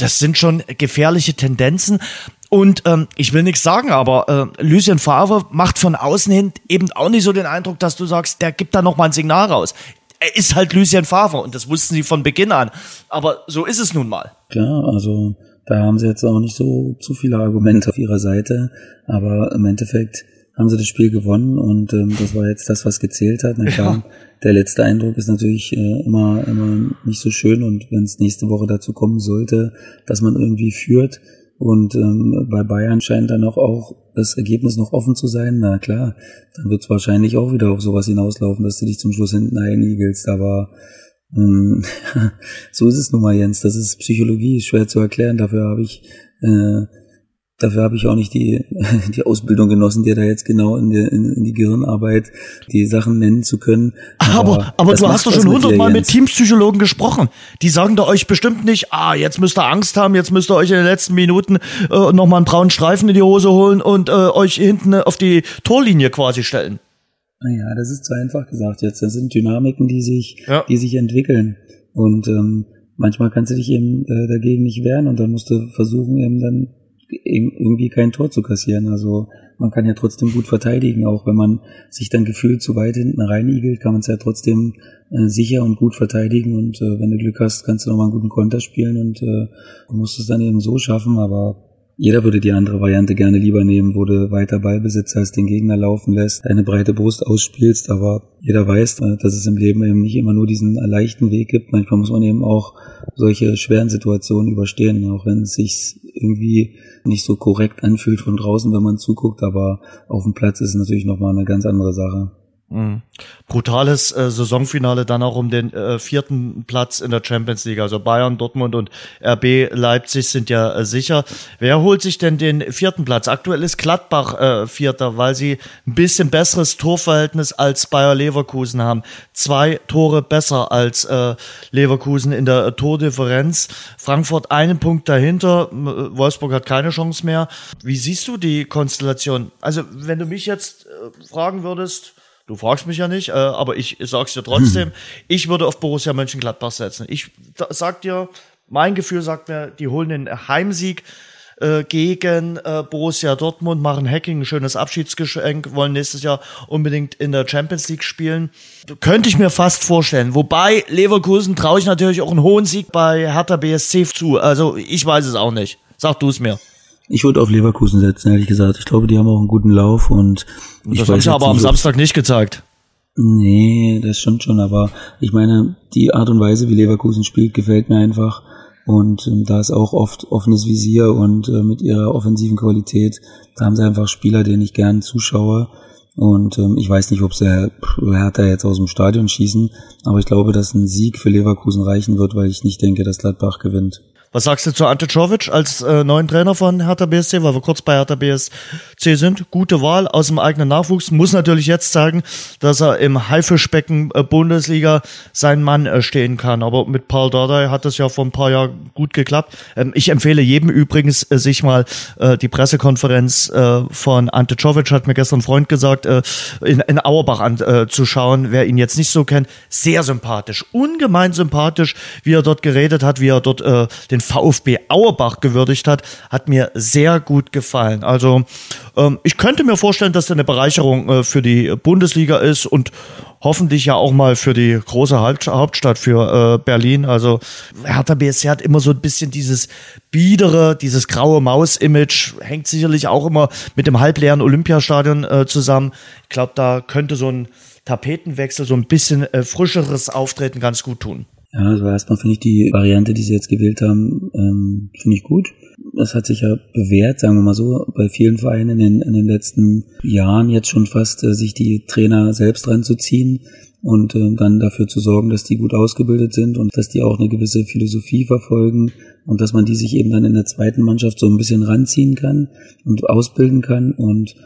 das sind schon gefährliche Tendenzen. Und ähm, ich will nichts sagen, aber äh, Lucien Favre macht von außen hin eben auch nicht so den Eindruck, dass du sagst, der gibt da noch mal ein Signal raus. Er ist halt Lucien Favre und das wussten sie von Beginn an. Aber so ist es nun mal. Klar, also da haben sie jetzt auch nicht so zu viele Argumente auf ihrer Seite, aber im Endeffekt haben sie das Spiel gewonnen und ähm, das war jetzt das, was gezählt hat. Na klar, ja der letzte Eindruck ist natürlich äh, immer, immer nicht so schön und wenn es nächste Woche dazu kommen sollte, dass man irgendwie führt und ähm, bei Bayern scheint dann auch, auch das Ergebnis noch offen zu sein, na klar, dann wird es wahrscheinlich auch wieder auf sowas hinauslaufen, dass du dich zum Schluss hinten einigelst, aber ähm, so ist es nun mal, Jens, das ist Psychologie, schwer zu erklären, dafür habe ich äh, Dafür habe ich auch nicht die, die Ausbildung genossen, dir da jetzt genau in die, in, in die Gehirnarbeit die Sachen nennen zu können. Aber, aber, aber du hast doch schon hundertmal mit Teamspsychologen gesprochen. Die sagen da euch bestimmt nicht, ah, jetzt müsst ihr Angst haben, jetzt müsst ihr euch in den letzten Minuten äh, nochmal einen braunen Streifen in die Hose holen und äh, euch hinten auf die Torlinie quasi stellen. Naja, das ist zu einfach gesagt jetzt. Das sind Dynamiken, die sich, ja. die sich entwickeln. Und ähm, manchmal kannst du dich eben äh, dagegen nicht wehren und dann musst du versuchen, eben dann irgendwie kein Tor zu kassieren. Also man kann ja trotzdem gut verteidigen, auch wenn man sich dann gefühlt zu weit hinten reinigelt, kann man es ja trotzdem äh, sicher und gut verteidigen. Und äh, wenn du Glück hast, kannst du nochmal einen guten Konter spielen und äh, musst es dann eben so schaffen, aber jeder würde die andere Variante gerne lieber nehmen, wo du weiter Ballbesitz als den Gegner laufen lässt, deine breite Brust ausspielst, aber jeder weiß, äh, dass es im Leben eben nicht immer nur diesen leichten Weg gibt. Manchmal muss man eben auch solche schweren Situationen überstehen, auch wenn es sich irgendwie nicht so korrekt anfühlt von draußen, wenn man zuguckt, aber auf dem Platz ist es natürlich nochmal eine ganz andere Sache. Mhm. Brutales äh, Saisonfinale dann auch um den äh, vierten Platz in der Champions League. Also Bayern, Dortmund und RB Leipzig sind ja äh, sicher. Wer holt sich denn den vierten Platz? Aktuell ist Gladbach äh, Vierter, weil sie ein bisschen besseres Torverhältnis als Bayer Leverkusen haben. Zwei Tore besser als äh, Leverkusen in der Tordifferenz. Frankfurt einen Punkt dahinter. Äh, Wolfsburg hat keine Chance mehr. Wie siehst du die Konstellation? Also wenn du mich jetzt äh, fragen würdest, Du fragst mich ja nicht, äh, aber ich sag's dir trotzdem. Hm. Ich würde auf Borussia Mönchengladbach setzen. Ich sag dir, mein Gefühl sagt mir, die holen den Heimsieg äh, gegen äh, Borussia Dortmund, machen Hacking, ein schönes Abschiedsgeschenk, wollen nächstes Jahr unbedingt in der Champions League spielen. Könnte ich mir fast vorstellen. Wobei Leverkusen traue ich natürlich auch einen hohen Sieg bei Hertha BSC zu. Also ich weiß es auch nicht. Sag du es mir. Ich würde auf Leverkusen setzen, ehrlich gesagt. Ich glaube, die haben auch einen guten Lauf und, und das haben sie aber am Samstag nicht gezeigt. Nee, das stimmt schon, aber ich meine, die Art und Weise, wie Leverkusen spielt, gefällt mir einfach. Und ähm, da ist auch oft offenes Visier und äh, mit ihrer offensiven Qualität, da haben sie einfach Spieler, denen ich gern zuschaue. Und ähm, ich weiß nicht, ob sie Hertha jetzt aus dem Stadion schießen, aber ich glaube, dass ein Sieg für Leverkusen reichen wird, weil ich nicht denke, dass Gladbach gewinnt. Was sagst du zu Ante Czovic als äh, neuen Trainer von Hertha BSC, weil wir kurz bei Hertha BSC sind? Gute Wahl aus dem eigenen Nachwuchs. Muss natürlich jetzt sagen, dass er im Haifischbecken äh, Bundesliga sein Mann äh, stehen kann. Aber mit Paul Dardai hat das ja vor ein paar Jahren gut geklappt. Ähm, ich empfehle jedem übrigens, äh, sich mal äh, die Pressekonferenz äh, von Ante Czovic, hat mir gestern ein Freund gesagt, äh, in, in Auerbach anzuschauen. Äh, Wer ihn jetzt nicht so kennt, sehr sympathisch, ungemein sympathisch, wie er dort geredet hat, wie er dort äh, den den VfB Auerbach gewürdigt hat, hat mir sehr gut gefallen. Also ähm, ich könnte mir vorstellen, dass das eine Bereicherung äh, für die Bundesliga ist und hoffentlich ja auch mal für die große Hauptstadt, für äh, Berlin. Also Hertha BSC hat immer so ein bisschen dieses biedere, dieses graue Maus-Image, hängt sicherlich auch immer mit dem halbleeren Olympiastadion äh, zusammen. Ich glaube, da könnte so ein Tapetenwechsel, so ein bisschen äh, frischeres Auftreten ganz gut tun. Ja, also erstmal finde ich die Variante, die sie jetzt gewählt haben, ähm, finde ich gut. Das hat sich ja bewährt, sagen wir mal so, bei vielen Vereinen in den, in den letzten Jahren jetzt schon fast, äh, sich die Trainer selbst ranzuziehen und äh, dann dafür zu sorgen, dass die gut ausgebildet sind und dass die auch eine gewisse Philosophie verfolgen und dass man die sich eben dann in der zweiten Mannschaft so ein bisschen ranziehen kann und ausbilden kann. Und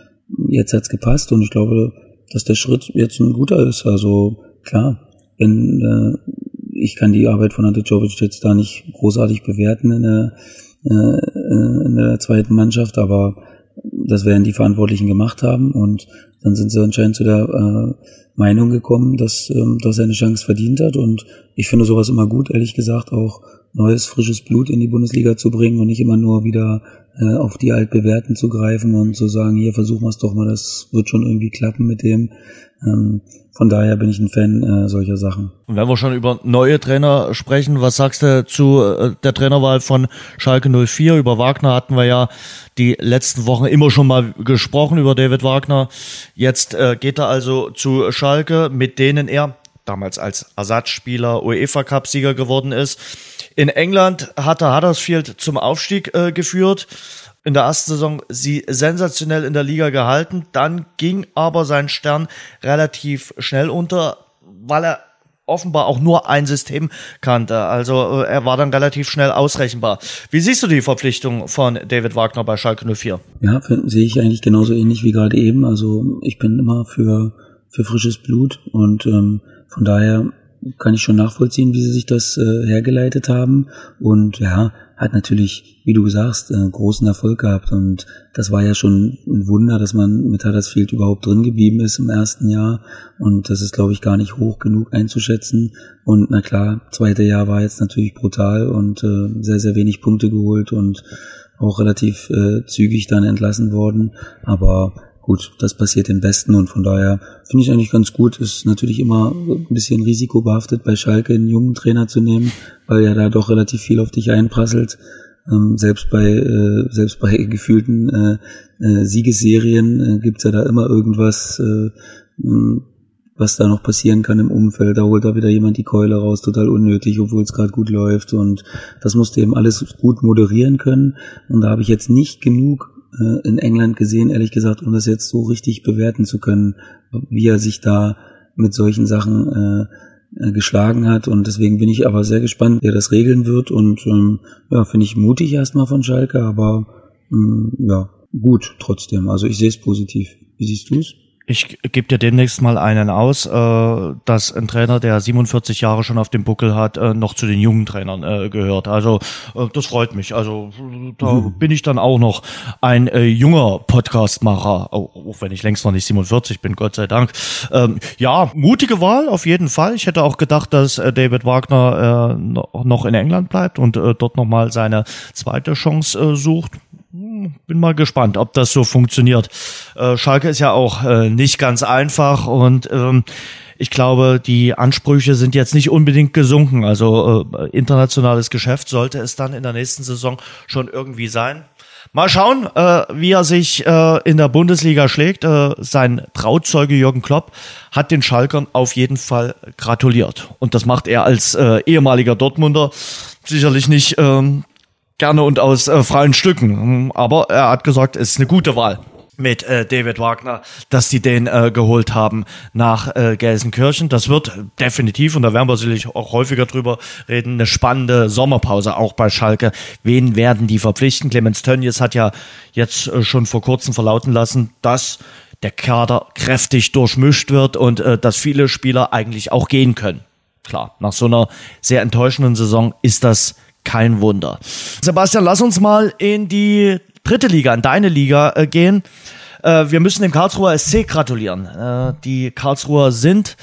jetzt hat's gepasst und ich glaube, dass der Schritt jetzt ein guter ist. Also klar, wenn äh, ich kann die Arbeit von Ante Jovic jetzt da nicht großartig bewerten in der, äh, in der zweiten Mannschaft, aber das werden die Verantwortlichen gemacht haben und dann sind sie anscheinend zu der äh, Meinung gekommen, dass, ähm, dass er eine Chance verdient hat und ich finde sowas immer gut, ehrlich gesagt, auch neues, frisches Blut in die Bundesliga zu bringen und nicht immer nur wieder äh, auf die altbewährten zu greifen und zu sagen, hier versuchen wir es doch mal, das wird schon irgendwie klappen mit dem. Ähm, von daher bin ich ein Fan äh, solcher Sachen. Und wenn wir schon über neue Trainer sprechen, was sagst du zu äh, der Trainerwahl von Schalke 04? Über Wagner hatten wir ja die letzten Wochen immer schon mal gesprochen, über David Wagner. Jetzt äh, geht er also zu Schalke, mit denen er damals als Ersatzspieler UEFA Cup Sieger geworden ist. In England hat er Huddersfield zum Aufstieg äh, geführt. In der ersten Saison sie sensationell in der Liga gehalten. Dann ging aber sein Stern relativ schnell unter, weil er offenbar auch nur ein System kannte. Also äh, er war dann relativ schnell ausrechenbar. Wie siehst du die Verpflichtung von David Wagner bei Schalke 04? Ja, sehe ich eigentlich genauso ähnlich wie gerade eben. Also ich bin immer für, für frisches Blut und ähm, von daher kann ich schon nachvollziehen, wie sie sich das äh, hergeleitet haben. Und ja, hat natürlich, wie du sagst, äh, großen Erfolg gehabt. Und das war ja schon ein Wunder, dass man mit Huddersfield überhaupt drin geblieben ist im ersten Jahr. Und das ist, glaube ich, gar nicht hoch genug einzuschätzen. Und na klar, zweite Jahr war jetzt natürlich brutal und äh, sehr, sehr wenig Punkte geholt und auch relativ äh, zügig dann entlassen worden. Aber gut, das passiert im Besten und von daher finde ich eigentlich ganz gut. Ist natürlich immer ein bisschen risikobehaftet, bei Schalke einen jungen Trainer zu nehmen, weil ja da doch relativ viel auf dich einprasselt. Ähm, selbst bei äh, selbst bei gefühlten äh, äh, Siegesserien äh, gibt's ja da immer irgendwas, äh, was da noch passieren kann im Umfeld. Da holt da wieder jemand die Keule raus, total unnötig, obwohl es gerade gut läuft. Und das musste eben alles gut moderieren können. Und da habe ich jetzt nicht genug äh, in England gesehen, ehrlich gesagt, um das jetzt so richtig bewerten zu können, wie er sich da mit solchen Sachen äh, geschlagen hat. Und deswegen bin ich aber sehr gespannt, wer das regeln wird. Und ähm, ja, finde ich mutig erstmal von Schalke, aber ähm, ja, gut trotzdem. Also ich sehe es positiv. Wie siehst du es? Ich gebe dir demnächst mal einen aus, äh, dass ein Trainer, der 47 Jahre schon auf dem Buckel hat, äh, noch zu den jungen Trainern äh, gehört. Also äh, das freut mich. Also da mhm. bin ich dann auch noch ein äh, junger Podcastmacher, auch wenn ich längst noch nicht 47 bin, Gott sei Dank. Ähm, ja, mutige Wahl auf jeden Fall. Ich hätte auch gedacht, dass äh, David Wagner noch in England bleibt und äh, dort nochmal seine zweite Chance sucht bin mal gespannt, ob das so funktioniert. Äh, Schalke ist ja auch äh, nicht ganz einfach und ähm, ich glaube, die Ansprüche sind jetzt nicht unbedingt gesunken. Also äh, internationales Geschäft sollte es dann in der nächsten Saison schon irgendwie sein. Mal schauen, äh, wie er sich äh, in der Bundesliga schlägt. Äh, sein Trauzeuge Jürgen Klopp hat den Schalkern auf jeden Fall gratuliert. Und das macht er als äh, ehemaliger Dortmunder sicherlich nicht ähm, gerne und aus äh, freien Stücken. Aber er hat gesagt, es ist eine gute Wahl mit äh, David Wagner, dass die den äh, geholt haben nach äh, Gelsenkirchen. Das wird definitiv, und da werden wir sicherlich auch häufiger drüber reden, eine spannende Sommerpause auch bei Schalke. Wen werden die verpflichten? Clemens Tönnies hat ja jetzt äh, schon vor kurzem verlauten lassen, dass der Kader kräftig durchmischt wird und äh, dass viele Spieler eigentlich auch gehen können. Klar, nach so einer sehr enttäuschenden Saison ist das kein Wunder. Sebastian, lass uns mal in die dritte Liga, in deine Liga äh, gehen. Äh, wir müssen dem Karlsruher SC gratulieren. Äh, die Karlsruher sind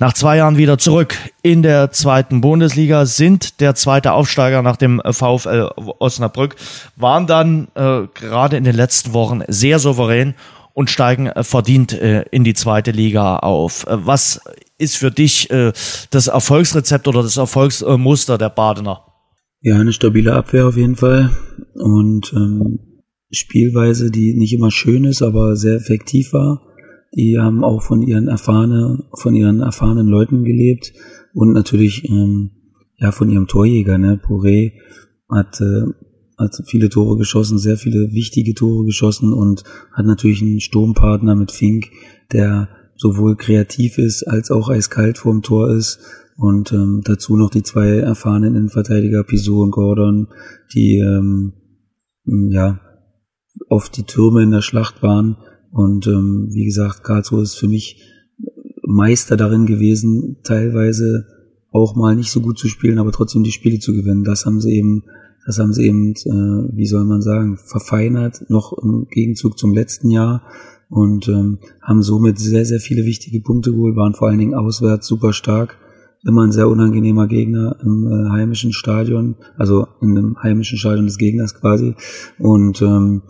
nach zwei Jahren wieder zurück in der zweiten Bundesliga, sind der zweite Aufsteiger nach dem VfL Osnabrück, waren dann äh, gerade in den letzten Wochen sehr souverän und steigen äh, verdient äh, in die zweite Liga auf. Äh, was ist für dich äh, das Erfolgsrezept oder das Erfolgsmuster der Badener? Ja, eine stabile Abwehr auf jeden Fall und ähm, Spielweise, die nicht immer schön ist, aber sehr effektiv war. Die haben auch von ihren erfahrenen, von ihren erfahrenen Leuten gelebt und natürlich ähm, ja von ihrem Torjäger, ne? Poré hat, äh, hat viele Tore geschossen, sehr viele wichtige Tore geschossen und hat natürlich einen Sturmpartner mit Fink, der sowohl kreativ ist als auch eiskalt vorm Tor ist und ähm, dazu noch die zwei erfahrenen Innenverteidiger Piso und Gordon, die ähm, ja oft die Türme in der Schlacht waren. Und ähm, wie gesagt, Karlsruhe ist für mich Meister darin gewesen, teilweise auch mal nicht so gut zu spielen, aber trotzdem die Spiele zu gewinnen. Das haben sie eben, das haben sie eben, äh, wie soll man sagen, verfeinert, noch im Gegenzug zum letzten Jahr und ähm, haben somit sehr, sehr viele wichtige Punkte geholt, waren vor allen Dingen auswärts super stark. Immer ein sehr unangenehmer Gegner im äh, heimischen Stadion, also in dem heimischen Stadion des Gegners quasi. Und ähm,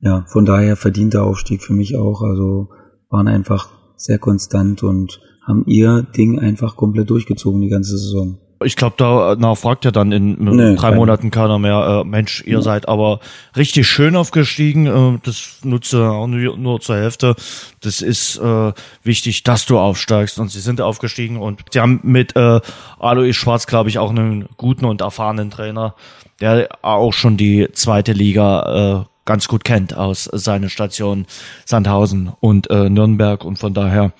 ja, von daher verdienter Aufstieg für mich auch. Also waren einfach sehr konstant und haben ihr Ding einfach komplett durchgezogen die ganze Saison. Ich glaube, da na, fragt ja dann in nee, drei Monaten keiner mehr, äh, Mensch, ihr ja. seid aber richtig schön aufgestiegen. Äh, das nutze auch nur, nur zur Hälfte. Das ist äh, wichtig, dass du aufsteigst. Und sie sind aufgestiegen und sie haben mit äh, Alois Schwarz, glaube ich, auch einen guten und erfahrenen Trainer, der auch schon die zweite Liga äh, ganz gut kennt aus seinen Stationen Sandhausen und äh, Nürnberg und von daher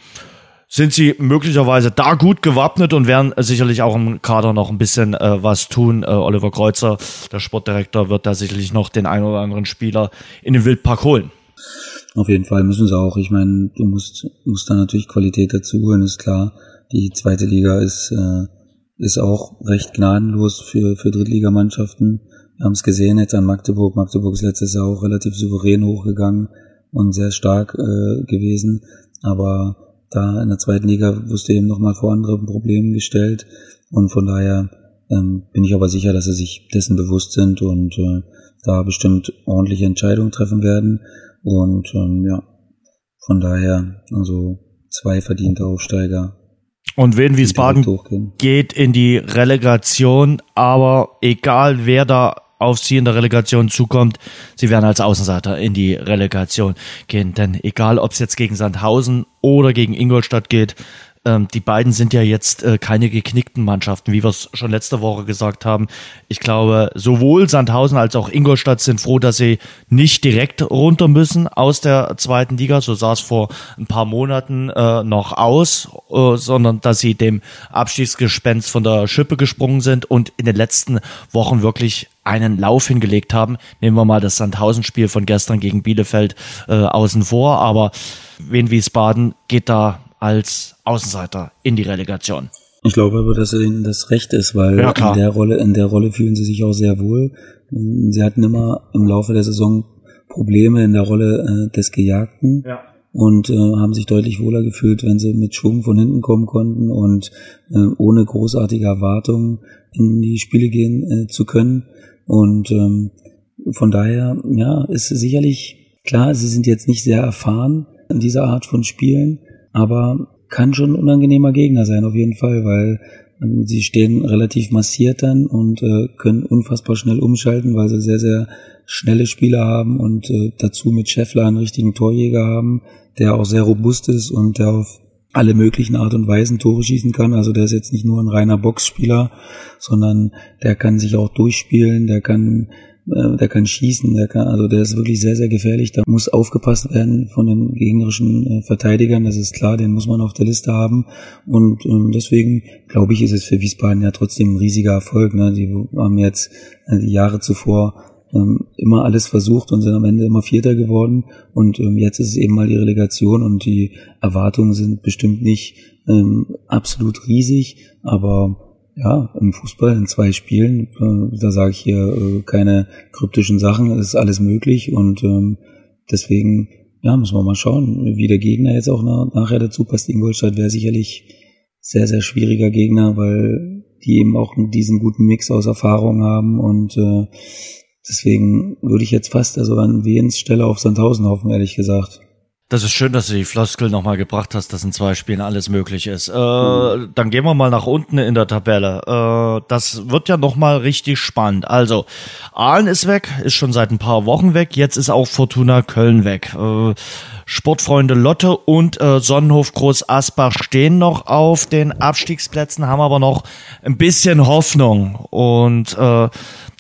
sind sie möglicherweise da gut gewappnet und werden sicherlich auch im Kader noch ein bisschen äh, was tun. Äh, Oliver Kreuzer, der Sportdirektor, wird da sicherlich noch den einen oder anderen Spieler in den Wildpark holen. Auf jeden Fall müssen sie auch. Ich meine, du musst, musst da natürlich Qualität dazu holen, ist klar. Die zweite Liga ist, äh, ist auch recht gnadenlos für, für Drittligamannschaften. Wir haben es gesehen jetzt an Magdeburg. Magdeburg ist letztes Jahr auch relativ souverän hochgegangen und sehr stark äh, gewesen. Aber da in der zweiten Liga wirst du eben nochmal vor anderen Problemen gestellt. Und von daher ähm, bin ich aber sicher, dass sie sich dessen bewusst sind und äh, da bestimmt ordentliche Entscheidungen treffen werden. Und ähm, ja, von daher, also zwei verdiente Aufsteiger und Wien Wiesbaden geht in die Relegation, aber egal wer da auf sie in der Relegation zukommt, sie werden als Außenseiter in die Relegation gehen. Denn egal, ob es jetzt gegen Sandhausen oder gegen Ingolstadt geht, ähm, die beiden sind ja jetzt äh, keine geknickten Mannschaften, wie wir es schon letzte Woche gesagt haben. Ich glaube, sowohl Sandhausen als auch Ingolstadt sind froh, dass sie nicht direkt runter müssen aus der zweiten Liga. So sah es vor ein paar Monaten äh, noch aus, äh, sondern dass sie dem Abstiegsgespenst von der Schippe gesprungen sind und in den letzten Wochen wirklich einen Lauf hingelegt haben. Nehmen wir mal das Sandhausen-Spiel von gestern gegen Bielefeld äh, außen vor, aber Wien Wiesbaden geht da als Außenseiter in die Relegation. Ich glaube aber, dass ihnen das recht ist, weil ja, in der Rolle, in der Rolle fühlen sie sich auch sehr wohl. Sie hatten immer im Laufe der Saison Probleme in der Rolle äh, des Gejagten ja. und äh, haben sich deutlich wohler gefühlt, wenn sie mit Schwung von hinten kommen konnten und äh, ohne großartige Erwartungen in die Spiele gehen äh, zu können. Und ähm, von daher, ja, ist sicherlich klar, sie sind jetzt nicht sehr erfahren in dieser Art von Spielen, aber kann schon ein unangenehmer Gegner sein, auf jeden Fall, weil ähm, sie stehen relativ massiert dann und äh, können unfassbar schnell umschalten, weil sie sehr, sehr schnelle Spieler haben und äh, dazu mit Scheffler einen richtigen Torjäger haben, der auch sehr robust ist und der auf alle möglichen Art und Weisen Tore schießen kann. Also der ist jetzt nicht nur ein reiner Boxspieler, sondern der kann sich auch durchspielen, der kann der kann schießen, der kann, also der ist wirklich sehr, sehr gefährlich. Da muss aufgepasst werden von den gegnerischen äh, Verteidigern, das ist klar, den muss man auf der Liste haben. Und ähm, deswegen glaube ich, ist es für Wiesbaden ja trotzdem ein riesiger Erfolg. Ne? Die haben jetzt äh, die Jahre zuvor ähm, immer alles versucht und sind am Ende immer Vierter geworden. Und ähm, jetzt ist es eben mal die Relegation und die Erwartungen sind bestimmt nicht ähm, absolut riesig, aber ja, im Fußball in zwei Spielen, äh, da sage ich hier äh, keine kryptischen Sachen, es ist alles möglich und ähm, deswegen, ja, müssen wir mal schauen, wie der Gegner jetzt auch nach, nachher dazu passt. Ingolstadt wäre sicherlich sehr, sehr schwieriger Gegner, weil die eben auch diesen guten Mix aus Erfahrung haben und äh, deswegen würde ich jetzt fast also an Wehens Stelle auf Sandhausen hoffen, ehrlich gesagt. Das ist schön, dass du die Floskel nochmal gebracht hast, dass in zwei Spielen alles möglich ist. Äh, mhm. Dann gehen wir mal nach unten in der Tabelle. Äh, das wird ja nochmal richtig spannend. Also, Aalen ist weg, ist schon seit ein paar Wochen weg. Jetzt ist auch Fortuna Köln weg. Äh, Sportfreunde Lotte und äh, Sonnenhof Groß Asbach stehen noch auf den Abstiegsplätzen, haben aber noch ein bisschen Hoffnung. Und äh,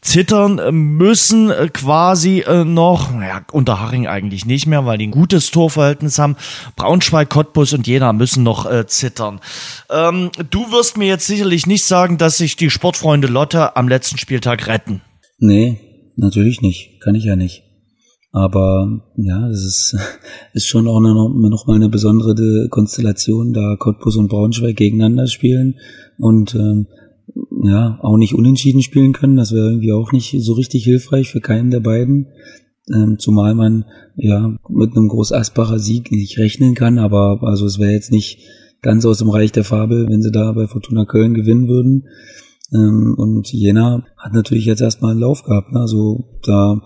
zittern müssen äh, quasi äh, noch, naja, Unterhaching eigentlich nicht mehr, weil die ein gutes Torverhältnis haben. Braunschweig, Cottbus und Jena müssen noch äh, zittern. Ähm, du wirst mir jetzt sicherlich nicht sagen, dass sich die Sportfreunde Lotte am letzten Spieltag retten. Nee, natürlich nicht. Kann ich ja nicht. Aber ja, das ist, ist schon auch noch, noch eine besondere Konstellation, da Cottbus und Braunschweig gegeneinander spielen. Und ähm, ja, auch nicht unentschieden spielen können. Das wäre irgendwie auch nicht so richtig hilfreich für keinen der beiden. Ähm, zumal man ja mit einem Groß Asbacher Sieg nicht rechnen kann, aber also es wäre jetzt nicht ganz aus dem Reich der Fabel, wenn sie da bei Fortuna Köln gewinnen würden. Ähm, und Jena hat natürlich jetzt erstmal einen Lauf gehabt. Ne? Also da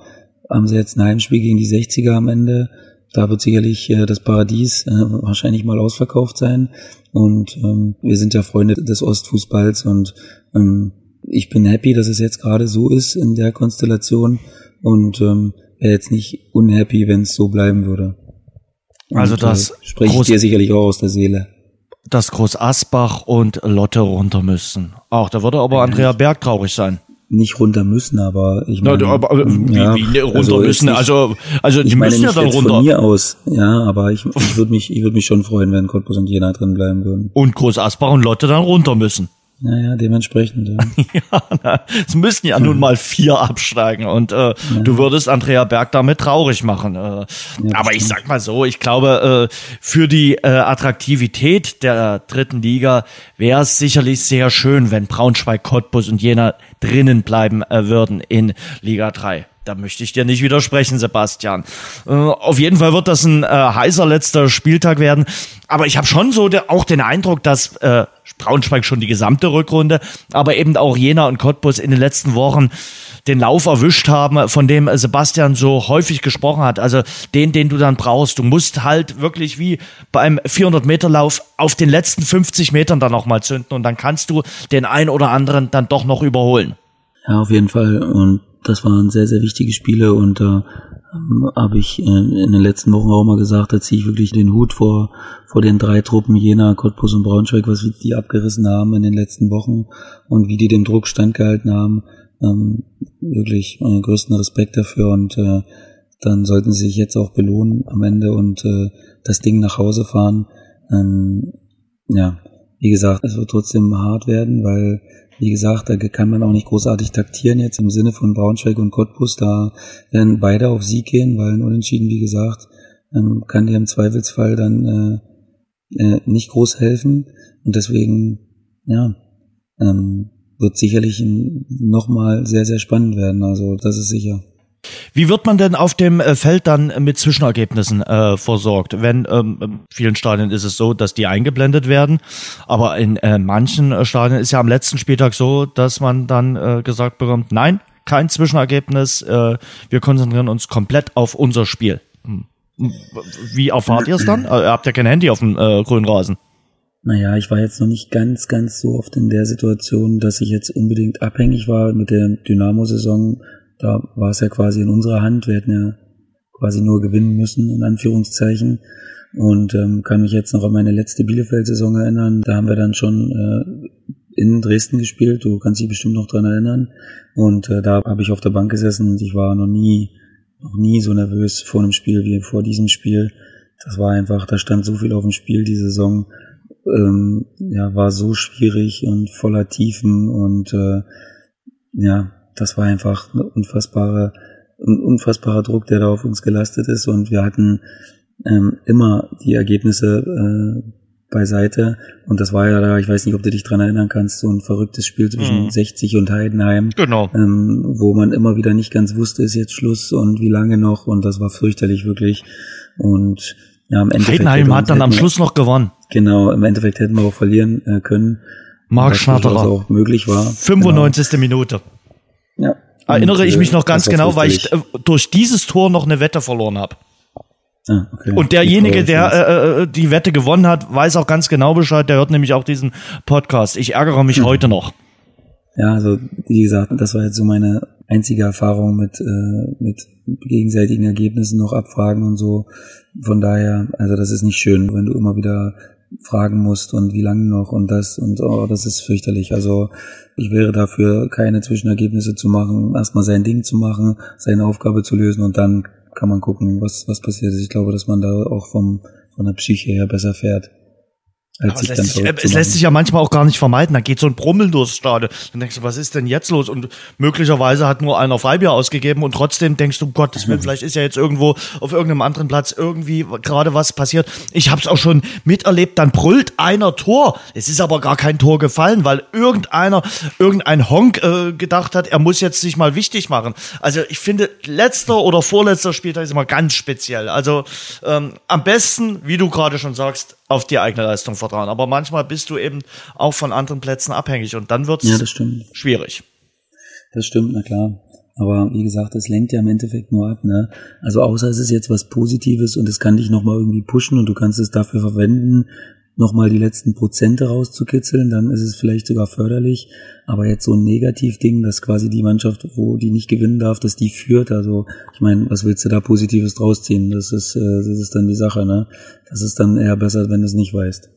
haben sie jetzt ein Heimspiel gegen die 60er am Ende. Da wird sicherlich äh, das Paradies äh, wahrscheinlich mal ausverkauft sein. Und ähm, wir sind ja Freunde des Ostfußballs und ähm, ich bin happy, dass es jetzt gerade so ist in der Konstellation und ähm, wäre jetzt nicht unhappy, wenn es so bleiben würde. Und, also das äh, spreche ich dir sicherlich auch aus der Seele. Dass Groß Asbach und Lotte runter müssen. Auch da würde aber Andrea Berg traurig sein nicht runter müssen, aber ich meine, ja, aber, aber, ja, wie, wie runter also müssen, nicht, also also die müssen ja dann runter. Von mir aus, ja, aber ich, ich würde mich ich würde mich schon freuen, wenn Cottbus und Jena drin bleiben würden. Und Groß Asbach und Lotte dann runter müssen. Naja, dementsprechend. Ja, ja na, es müssten ja nun mal vier absteigen und äh, ja. du würdest Andrea Berg damit traurig machen. Äh, ja, aber ich sag mal so, ich glaube, äh, für die äh, Attraktivität der dritten Liga wäre es sicherlich sehr schön, wenn Braunschweig, Cottbus und Jena drinnen bleiben äh, würden in Liga 3. Da möchte ich dir nicht widersprechen, Sebastian. Äh, auf jeden Fall wird das ein äh, heißer letzter Spieltag werden. Aber ich habe schon so de auch den Eindruck, dass äh, Braunschweig schon die gesamte Rückrunde, aber eben auch Jena und Cottbus in den letzten Wochen den Lauf erwischt haben, von dem Sebastian so häufig gesprochen hat. Also den, den du dann brauchst. Du musst halt wirklich wie beim 400-Meter-Lauf auf den letzten 50 Metern dann nochmal zünden und dann kannst du den einen oder anderen dann doch noch überholen. Ja, auf jeden Fall. Und das waren sehr, sehr wichtige Spiele und ähm, habe ich äh, in den letzten Wochen auch mal gesagt, da ziehe ich wirklich den Hut vor, vor den drei Truppen Jena, Cottbus und Braunschweig, was die abgerissen haben in den letzten Wochen und wie die dem Druck standgehalten haben. Ähm, wirklich meinen größten Respekt dafür und äh, dann sollten sie sich jetzt auch belohnen am Ende und äh, das Ding nach Hause fahren. Ähm, ja, wie gesagt, es wird trotzdem hart werden, weil wie gesagt, da kann man auch nicht großartig taktieren jetzt im Sinne von Braunschweig und Cottbus. Da werden beide auf Sieg gehen, weil ein Unentschieden, wie gesagt, ähm, kann dir im Zweifelsfall dann äh, äh, nicht groß helfen. Und deswegen, ja, ähm, wird sicherlich nochmal sehr, sehr spannend werden. Also das ist sicher. Wie wird man denn auf dem äh, Feld dann mit Zwischenergebnissen äh, versorgt? Wenn ähm, in vielen Stadien ist es so, dass die eingeblendet werden, aber in äh, manchen äh, Stadien ist ja am letzten Spieltag so, dass man dann äh, gesagt bekommt, nein, kein Zwischenergebnis, äh, wir konzentrieren uns komplett auf unser Spiel. Hm. Wie erfahrt ihr es dann? Ihr habt ja kein Handy auf dem grünen Rasen. Naja, ich war jetzt noch nicht ganz, ganz so oft in der Situation, dass ich jetzt unbedingt abhängig war mit der Dynamo-Saison. Da war es ja quasi in unserer Hand. Wir hätten ja quasi nur gewinnen müssen, in Anführungszeichen. Und ähm, kann mich jetzt noch an meine letzte Bielefeld-Saison erinnern. Da haben wir dann schon äh, in Dresden gespielt. Du kannst dich bestimmt noch dran erinnern. Und äh, da habe ich auf der Bank gesessen und ich war noch nie, noch nie so nervös vor einem Spiel wie vor diesem Spiel. Das war einfach, da stand so viel auf dem Spiel die Saison ähm, ja, war so schwierig und voller Tiefen und äh, ja, das war einfach ein unfassbarer, ein unfassbarer Druck, der da auf uns gelastet ist und wir hatten ähm, immer die Ergebnisse äh, beiseite und das war ja da, ich weiß nicht, ob du dich dran erinnern kannst, so ein verrücktes Spiel zwischen mhm. 60 und Heidenheim, genau. ähm, wo man immer wieder nicht ganz wusste, ist jetzt Schluss und wie lange noch und das war fürchterlich wirklich und ja, im Endeffekt Heidenheim hat dann am Schluss noch gewonnen. Genau, im Endeffekt hätten wir auch verlieren äh, können. Mark Schnatterer. auch möglich war. 95. Genau. Minute. Ja. Erinnere und, ich mich noch ganz genau, weil ich äh, durch dieses Tor noch eine Wette verloren habe. Ah, okay. Und derjenige, der äh, äh, die Wette gewonnen hat, weiß auch ganz genau Bescheid. Der hört nämlich auch diesen Podcast. Ich ärgere mich hm. heute noch. Ja, also wie gesagt, das war jetzt so meine einzige Erfahrung mit äh, mit gegenseitigen Ergebnissen noch abfragen und so. Von daher, also das ist nicht schön, wenn du immer wieder fragen musst und wie lange noch und das und oh, das ist fürchterlich. Also ich wäre dafür, keine Zwischenergebnisse zu machen, erstmal sein Ding zu machen, seine Aufgabe zu lösen und dann kann man gucken, was, was passiert ist. Ich glaube, dass man da auch vom, von der Psyche her besser fährt. Es, lässt sich, es lässt sich ja manchmal auch gar nicht vermeiden. Da geht so ein Brummeln durchs Stadion. Dann denkst du, was ist denn jetzt los? Und möglicherweise hat nur einer Freibier ausgegeben und trotzdem denkst du, Gottes Willen, vielleicht ist ja jetzt irgendwo auf irgendeinem anderen Platz irgendwie gerade was passiert. Ich habe es auch schon miterlebt, dann brüllt einer Tor. Es ist aber gar kein Tor gefallen, weil irgendeiner, irgendein Honk äh, gedacht hat, er muss jetzt sich mal wichtig machen. Also ich finde, letzter oder vorletzter Spieltag ist immer ganz speziell. Also ähm, am besten, wie du gerade schon sagst, auf die eigene Leistung vertrauen. Aber manchmal bist du eben auch von anderen Plätzen abhängig und dann wird es ja, schwierig. Das stimmt, na klar. Aber wie gesagt, das lenkt ja im Endeffekt nur ab, ne? Also außer es ist jetzt was Positives und es kann dich nochmal irgendwie pushen und du kannst es dafür verwenden, nochmal die letzten Prozente rauszukitzeln, dann ist es vielleicht sogar förderlich. Aber jetzt so ein Negativding, dass quasi die Mannschaft, wo die nicht gewinnen darf, dass die führt. Also ich meine, was willst du da Positives draus ziehen? Das ist, äh, das ist dann die Sache, ne? Das ist dann eher besser, wenn du es nicht weißt.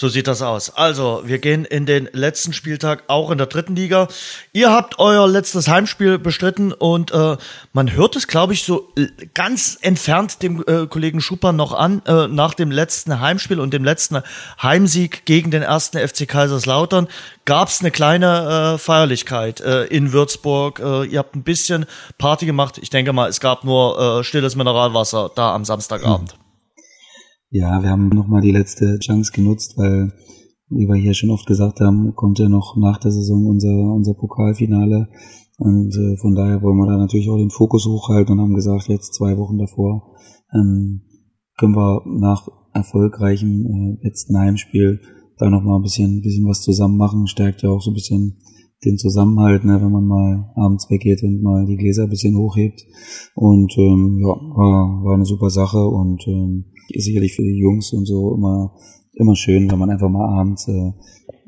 So sieht das aus. Also, wir gehen in den letzten Spieltag auch in der dritten Liga. Ihr habt euer letztes Heimspiel bestritten und äh, man hört es, glaube ich, so äh, ganz entfernt dem äh, Kollegen Schuppan noch an, äh, nach dem letzten Heimspiel und dem letzten Heimsieg gegen den ersten FC Kaiserslautern gab es eine kleine äh, Feierlichkeit äh, in Würzburg. Äh, ihr habt ein bisschen Party gemacht. Ich denke mal, es gab nur äh, stilles Mineralwasser da am Samstagabend. Hm. Ja, wir haben nochmal die letzte Chance genutzt, weil, wie wir hier schon oft gesagt haben, kommt ja noch nach der Saison unser, unser Pokalfinale. Und äh, von daher wollen wir da natürlich auch den Fokus hochhalten und haben gesagt, jetzt zwei Wochen davor ähm, können wir nach erfolgreichem äh, letzten Heimspiel da nochmal ein bisschen, bisschen was zusammen machen. Stärkt ja auch so ein bisschen den Zusammenhalt, ne, wenn man mal abends weggeht und mal die Gläser ein bisschen hochhebt. Und ähm, ja, war, war eine super Sache und ähm, sicherlich für die Jungs und so immer, immer schön, wenn man einfach mal abends äh,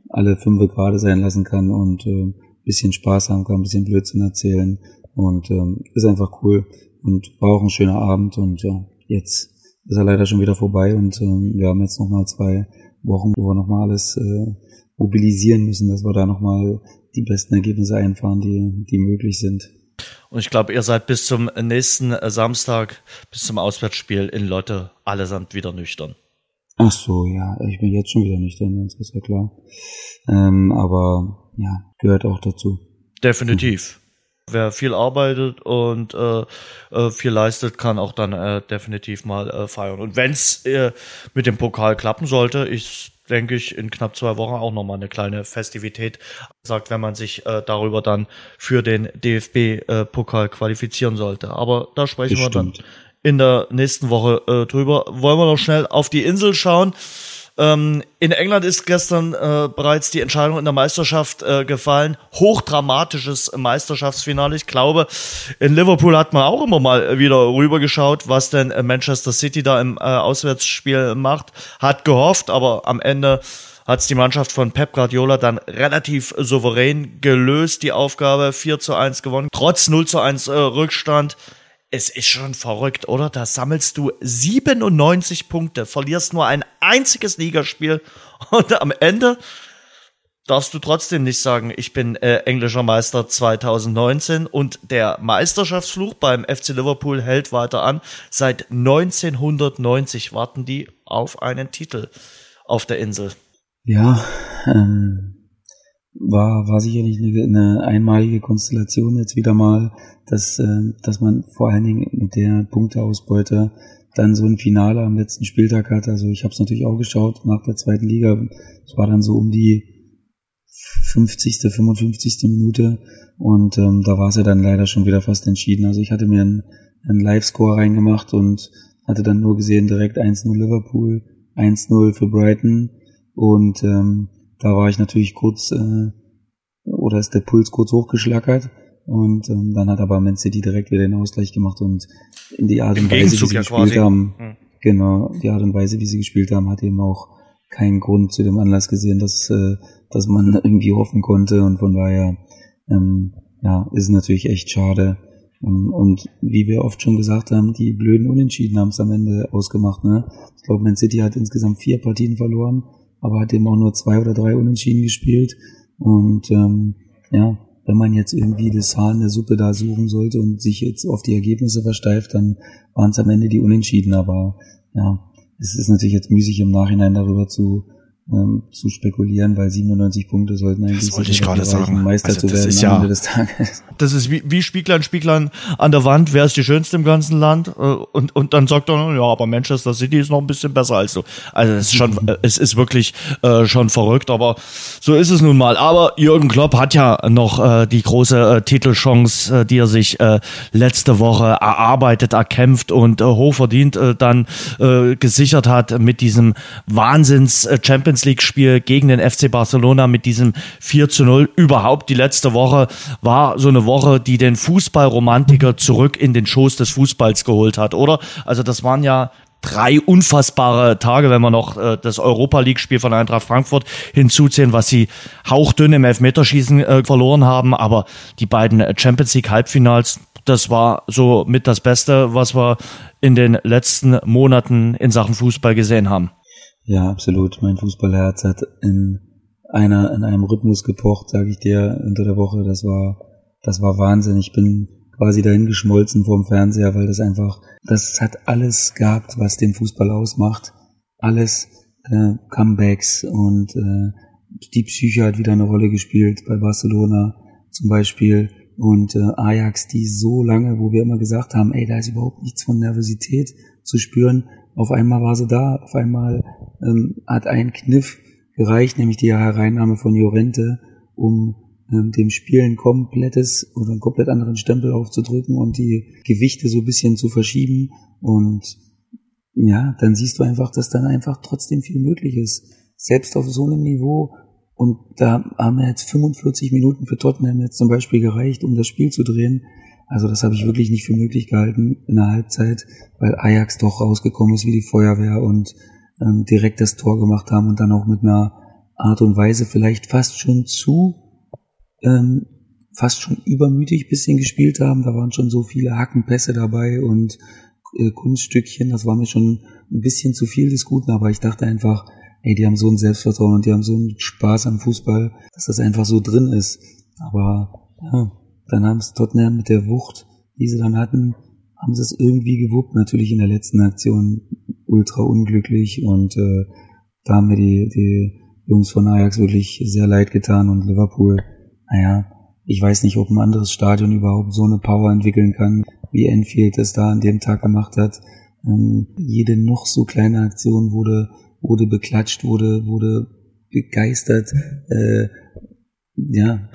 alle fünf gerade sein lassen kann und äh, bisschen Spaß haben kann, ein bisschen Blödsinn erzählen. Und ähm, ist einfach cool und war auch ein schöner Abend und ja, jetzt ist er leider schon wieder vorbei und ähm, wir haben jetzt nochmal zwei Wochen, wo wir nochmal alles äh, mobilisieren müssen, dass wir da nochmal die besten Ergebnisse einfahren, die, die möglich sind. Und ich glaube, ihr seid bis zum nächsten äh, Samstag, bis zum Auswärtsspiel in Lotte allesamt wieder nüchtern. Ach so, ja, ich bin jetzt schon wieder nüchtern, das ist ja klar. Ähm, aber ja, gehört auch dazu. Definitiv. Mhm. Wer viel arbeitet und äh, äh, viel leistet, kann auch dann äh, definitiv mal äh, feiern. Und wenn's äh, mit dem Pokal klappen sollte, ich denke ich, in knapp zwei Wochen auch nochmal eine kleine Festivität sagt, wenn man sich äh, darüber dann für den DFB-Pokal äh, qualifizieren sollte. Aber da sprechen Bestimmt. wir dann in der nächsten Woche äh, drüber. Wollen wir noch schnell auf die Insel schauen? Ähm, in England ist gestern äh, bereits die Entscheidung in der Meisterschaft äh, gefallen. Hochdramatisches Meisterschaftsfinale. Ich glaube, in Liverpool hat man auch immer mal wieder rübergeschaut, was denn äh, Manchester City da im äh, Auswärtsspiel macht. Hat gehofft, aber am Ende hat es die Mannschaft von Pep Guardiola dann relativ souverän gelöst, die Aufgabe 4 zu 1 gewonnen, trotz 0 zu 1 äh, Rückstand. Es ist schon verrückt, oder? Da sammelst du 97 Punkte, verlierst nur ein einziges Ligaspiel und am Ende darfst du trotzdem nicht sagen, ich bin äh, englischer Meister 2019 und der Meisterschaftsfluch beim FC Liverpool hält weiter an. Seit 1990 warten die auf einen Titel auf der Insel. Ja, ähm, war, war sicherlich eine, eine einmalige Konstellation jetzt wieder mal, dass, äh, dass man vor allen Dingen mit der Punkteausbeute dann so ein Finale am letzten Spieltag hat. Also ich habe es natürlich auch geschaut nach der zweiten Liga. Es war dann so um die 50., 55. Minute und ähm, da war es ja dann leider schon wieder fast entschieden. Also ich hatte mir einen, einen Live-Score reingemacht und hatte dann nur gesehen direkt 1-0 Liverpool, 1-0 für Brighton und ähm, da war ich natürlich kurz, äh, oder ist der Puls kurz hochgeschlackert. Und ähm, dann hat aber Man City direkt wieder den Ausgleich gemacht und in die Art und Weise, wie sie ja gespielt quasi. haben, hm. genau, die Art und Weise, wie sie gespielt haben, hat eben auch keinen Grund zu dem Anlass gesehen, dass, äh, dass man irgendwie hoffen konnte und von daher, ähm, ja, ist natürlich echt schade. Und, ähm, und wie wir oft schon gesagt haben, die blöden Unentschieden haben es am Ende ausgemacht. Ne? Ich glaube, Man City hat insgesamt vier Partien verloren aber hat eben auch nur zwei oder drei Unentschieden gespielt. Und ähm, ja, wenn man jetzt irgendwie das Haar in der Suppe da suchen sollte und sich jetzt auf die Ergebnisse versteift, dann waren es am Ende die Unentschieden. Aber ja, es ist natürlich jetzt müßig im Nachhinein darüber zu ähm, zu spekulieren, weil 97 Punkte sollten eigentlich das wollte ich gerade sagen. Meister also zu werden ist ja, Ende des Tages. Das ist wie, wie Spieglein, Spieglein an der Wand, wer ist die schönste im ganzen Land? Äh, und, und dann sagt er, ja, aber Manchester City ist noch ein bisschen besser als du. Also es ist schon, es ist wirklich äh, schon verrückt, aber so ist es nun mal. Aber Jürgen Klopp hat ja noch äh, die große äh, Titelchance, äh, die er sich äh, letzte Woche erarbeitet, erkämpft und äh, hochverdient äh, dann äh, gesichert hat mit diesem Wahnsinns äh, Champions Champions League Spiel gegen den FC Barcelona mit diesem 4 zu 0. Überhaupt die letzte Woche war so eine Woche, die den Fußballromantiker zurück in den Schoß des Fußballs geholt hat, oder? Also das waren ja drei unfassbare Tage, wenn wir noch äh, das Europa League Spiel von Eintracht Frankfurt hinzuziehen, was sie hauchdünn im Elfmeterschießen äh, verloren haben, aber die beiden Champions League Halbfinals, das war so mit das Beste, was wir in den letzten Monaten in Sachen Fußball gesehen haben. Ja, absolut. Mein Fußballherz hat in einer, in einem Rhythmus gepocht, sage ich dir, unter der Woche. Das war, das war Wahnsinn. Ich bin quasi dahin geschmolzen vorm Fernseher, weil das einfach, das hat alles gehabt, was den Fußball ausmacht. Alles, äh, Comebacks und äh, die Psyche hat wieder eine Rolle gespielt bei Barcelona zum Beispiel und äh, Ajax, die so lange, wo wir immer gesagt haben, ey, da ist überhaupt nichts von Nervosität zu spüren, auf einmal war sie da, auf einmal ähm, hat ein Kniff gereicht, nämlich die Hereinnahme von Jorente, um ähm, dem Spiel ein komplettes oder einen komplett anderen Stempel aufzudrücken und die Gewichte so ein bisschen zu verschieben. Und ja, dann siehst du einfach, dass dann einfach trotzdem viel möglich ist. Selbst auf so einem Niveau. Und da haben wir jetzt 45 Minuten für Tottenham jetzt zum Beispiel gereicht, um das Spiel zu drehen. Also das habe ich wirklich nicht für möglich gehalten in der Halbzeit, weil Ajax doch rausgekommen ist wie die Feuerwehr und ähm, direkt das Tor gemacht haben und dann auch mit einer Art und Weise vielleicht fast schon zu, ähm, fast schon übermütig bisschen gespielt haben. Da waren schon so viele Hackenpässe dabei und äh, Kunststückchen. Das war mir schon ein bisschen zu viel des Guten, aber ich dachte einfach, ey, die haben so ein Selbstvertrauen und die haben so einen Spaß am Fußball, dass das einfach so drin ist. Aber ja, dann haben es Tottenham mit der Wucht, die sie dann hatten, haben sie es irgendwie gewuppt. Natürlich in der letzten Aktion ultra unglücklich und äh, da haben mir die, die Jungs von Ajax wirklich sehr leid getan und Liverpool, naja, ich weiß nicht, ob ein anderes Stadion überhaupt so eine Power entwickeln kann, wie Enfield es da an dem Tag gemacht hat. Ähm, jede noch so kleine Aktion wurde, wurde beklatscht, wurde, wurde begeistert. Äh, ja,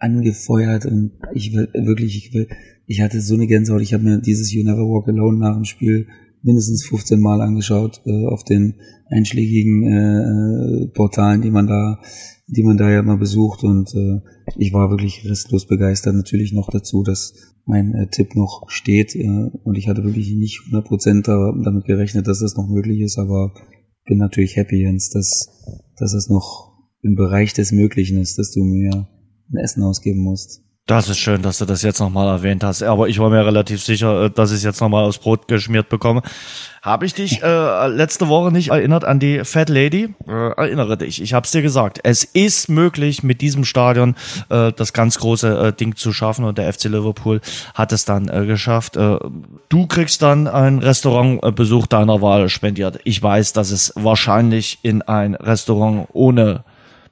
angefeuert und ich will wirklich, ich will, ich hatte so eine Gänsehaut. Ich habe mir dieses You Never Walk Alone nach dem Spiel mindestens 15 Mal angeschaut äh, auf den einschlägigen äh, Portalen, die man da, die man da ja immer besucht und äh, ich war wirklich restlos begeistert. Natürlich noch dazu, dass mein äh, Tipp noch steht äh, und ich hatte wirklich nicht 100% damit gerechnet, dass das noch möglich ist, aber bin natürlich happy, Jens, dass, dass es noch im Bereich des Möglichen ist, dass du mir ein Essen ausgeben musst. Das ist schön, dass du das jetzt nochmal erwähnt hast. Aber ich war mir relativ sicher, äh, dass ich es jetzt nochmal aufs Brot geschmiert bekomme. Habe ich dich äh, letzte Woche nicht erinnert an die Fat Lady? Äh, erinnere dich, ich habe es dir gesagt. Es ist möglich, mit diesem Stadion äh, das ganz große äh, Ding zu schaffen und der FC Liverpool hat es dann äh, geschafft. Äh, du kriegst dann einen Restaurantbesuch deiner Wahl spendiert. Ich weiß, dass es wahrscheinlich in ein Restaurant ohne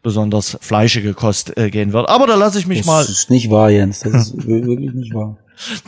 besonders fleischige Kost äh, gehen wird. Aber da lasse ich mich das mal. Das ist nicht wahr, Jens. Das ist wirklich nicht wahr.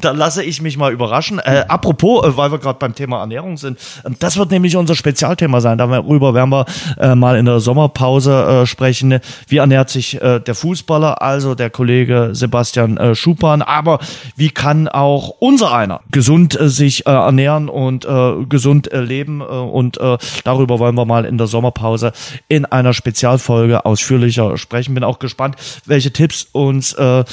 Da lasse ich mich mal überraschen. Äh, apropos, äh, weil wir gerade beim Thema Ernährung sind, äh, das wird nämlich unser Spezialthema sein. Darüber werden wir äh, mal in der Sommerpause äh, sprechen. Wie ernährt sich äh, der Fußballer, also der Kollege Sebastian äh, Schupan? Aber wie kann auch unser einer gesund sich äh, ernähren und gesund leben? Und darüber wollen wir mal in der Sommerpause in einer Spezialfolge ausführlicher sprechen. Bin auch gespannt, welche Tipps uns äh,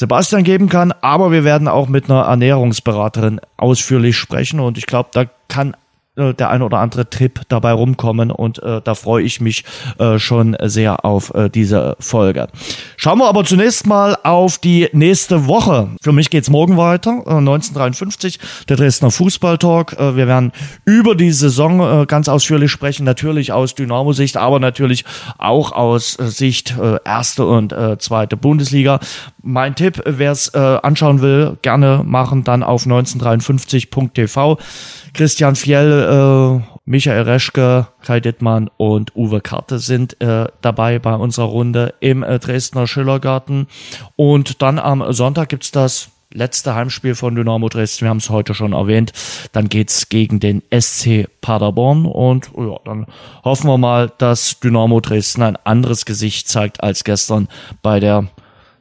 Sebastian geben kann, aber wir werden auch mit einer Ernährungsberaterin ausführlich sprechen und ich glaube, da kann äh, der ein oder andere Tipp dabei rumkommen und äh, da freue ich mich äh, schon sehr auf äh, diese Folge. Schauen wir aber zunächst mal auf die nächste Woche. Für mich geht's morgen weiter, äh, 1953, der Dresdner Fußballtalk. Äh, wir werden über die Saison äh, ganz ausführlich sprechen, natürlich aus Dynamo-Sicht, aber natürlich auch aus äh, Sicht äh, erste und äh, zweite Bundesliga. Mein Tipp, wer es äh, anschauen will, gerne machen, dann auf 1953.tv. Christian Fjell, äh, Michael Reschke, Kai Dittmann und Uwe Karte sind äh, dabei bei unserer Runde im äh, Dresdner Schillergarten. Und dann am Sonntag gibt's das letzte Heimspiel von Dynamo Dresden. Wir haben es heute schon erwähnt. Dann geht's gegen den SC Paderborn und ja, dann hoffen wir mal, dass Dynamo Dresden ein anderes Gesicht zeigt als gestern bei der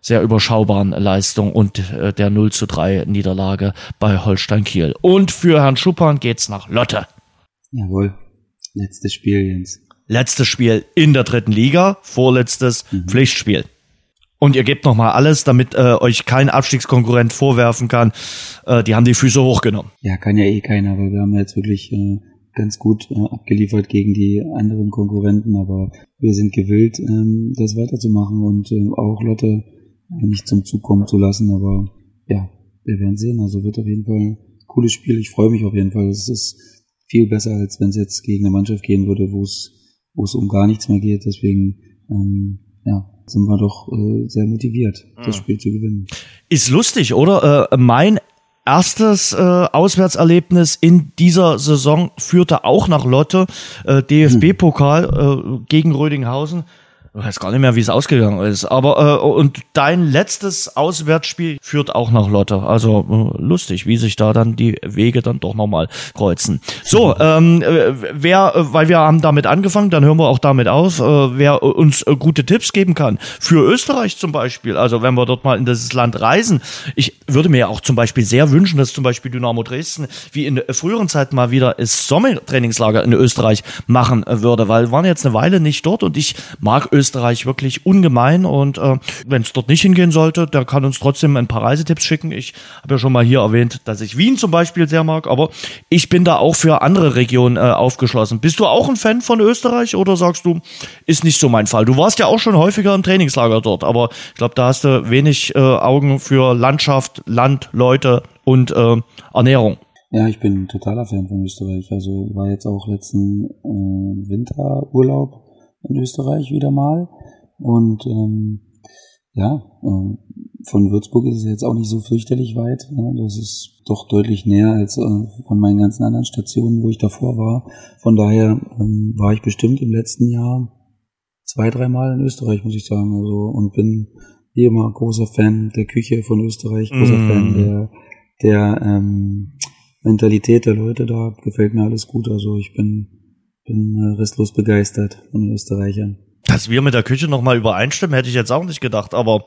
sehr überschaubaren Leistung und äh, der 0 zu 3 Niederlage bei Holstein Kiel. Und für Herrn Schuppan geht's nach Lotte. Jawohl. Letztes Spiel, Jens. Letztes Spiel in der dritten Liga, vorletztes mhm. Pflichtspiel. Und ihr gebt nochmal alles, damit äh, euch kein Abstiegskonkurrent vorwerfen kann. Äh, die haben die Füße hochgenommen. Ja, kann ja eh keiner, weil wir haben jetzt wirklich äh, ganz gut äh, abgeliefert gegen die anderen Konkurrenten, aber wir sind gewillt, ähm, das weiterzumachen und äh, auch Lotte nicht zum Zug kommen zu lassen. Aber ja, wir werden sehen. Also wird auf jeden Fall ein cooles Spiel. Ich freue mich auf jeden Fall. Es ist viel besser, als wenn es jetzt gegen eine Mannschaft gehen würde, wo es wo es um gar nichts mehr geht. Deswegen ähm, ja, sind wir doch äh, sehr motiviert, das hm. Spiel zu gewinnen. Ist lustig, oder? Äh, mein erstes äh, Auswärtserlebnis in dieser Saison führte auch nach Lotte, äh, DFB-Pokal äh, gegen Rödinghausen. Ich weiß gar nicht mehr, wie es ausgegangen ist. Aber äh, und dein letztes Auswärtsspiel führt auch nach Lotte. Also äh, lustig, wie sich da dann die Wege dann doch nochmal kreuzen. So, ähm, äh, wer, äh, weil wir haben damit angefangen, dann hören wir auch damit auf, äh, wer uns äh, gute Tipps geben kann. Für Österreich zum Beispiel. Also wenn wir dort mal in dieses Land reisen. Ich würde mir auch zum Beispiel sehr wünschen, dass zum Beispiel Dynamo Dresden wie in früheren Zeiten mal wieder das Sommertrainingslager in Österreich machen würde, weil wir waren jetzt eine Weile nicht dort und ich mag Österreich Österreich wirklich ungemein und äh, wenn es dort nicht hingehen sollte, der kann uns trotzdem ein paar Reisetipps schicken. Ich habe ja schon mal hier erwähnt, dass ich Wien zum Beispiel sehr mag, aber ich bin da auch für andere Regionen äh, aufgeschlossen. Bist du auch ein Fan von Österreich oder sagst du, ist nicht so mein Fall? Du warst ja auch schon häufiger im Trainingslager dort, aber ich glaube, da hast du wenig äh, Augen für Landschaft, Land, Leute und äh, Ernährung. Ja, ich bin totaler Fan von Österreich. Also war jetzt auch letzten äh, Winterurlaub in Österreich wieder mal. Und ähm, ja, äh, von Würzburg ist es jetzt auch nicht so fürchterlich weit. Ne? Das ist doch deutlich näher als äh, von meinen ganzen anderen Stationen, wo ich davor war. Von daher ähm, war ich bestimmt im letzten Jahr zwei, dreimal in Österreich, muss ich sagen. Also und bin wie immer großer Fan der Küche von Österreich, großer mm. Fan der der ähm, Mentalität der Leute da. Gefällt mir alles gut. Also ich bin bin äh, restlos begeistert von den Österreichern. Dass wir mit der Küche nochmal übereinstimmen, hätte ich jetzt auch nicht gedacht. Aber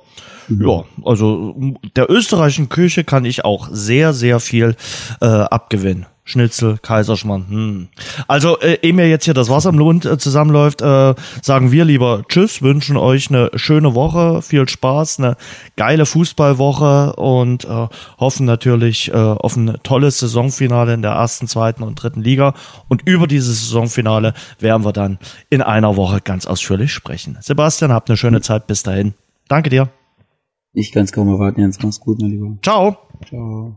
mhm. ja, also der österreichischen Küche kann ich auch sehr, sehr viel äh, abgewinnen. Schnitzel, Kaiserschmarrn. Hm. Also, äh, ehe mir jetzt hier das Wasser im Mund äh, zusammenläuft, äh, sagen wir lieber Tschüss, wünschen euch eine schöne Woche, viel Spaß, eine geile Fußballwoche und äh, hoffen natürlich äh, auf ein tolles Saisonfinale in der ersten, zweiten und dritten Liga. Und über dieses Saisonfinale werden wir dann in einer Woche ganz ausführlich sprechen. Sebastian, habt eine schöne Zeit bis dahin. Danke dir. Ich kann es kaum erwarten, Jens. Mach's gut, mein Lieber. Ciao. Ciao.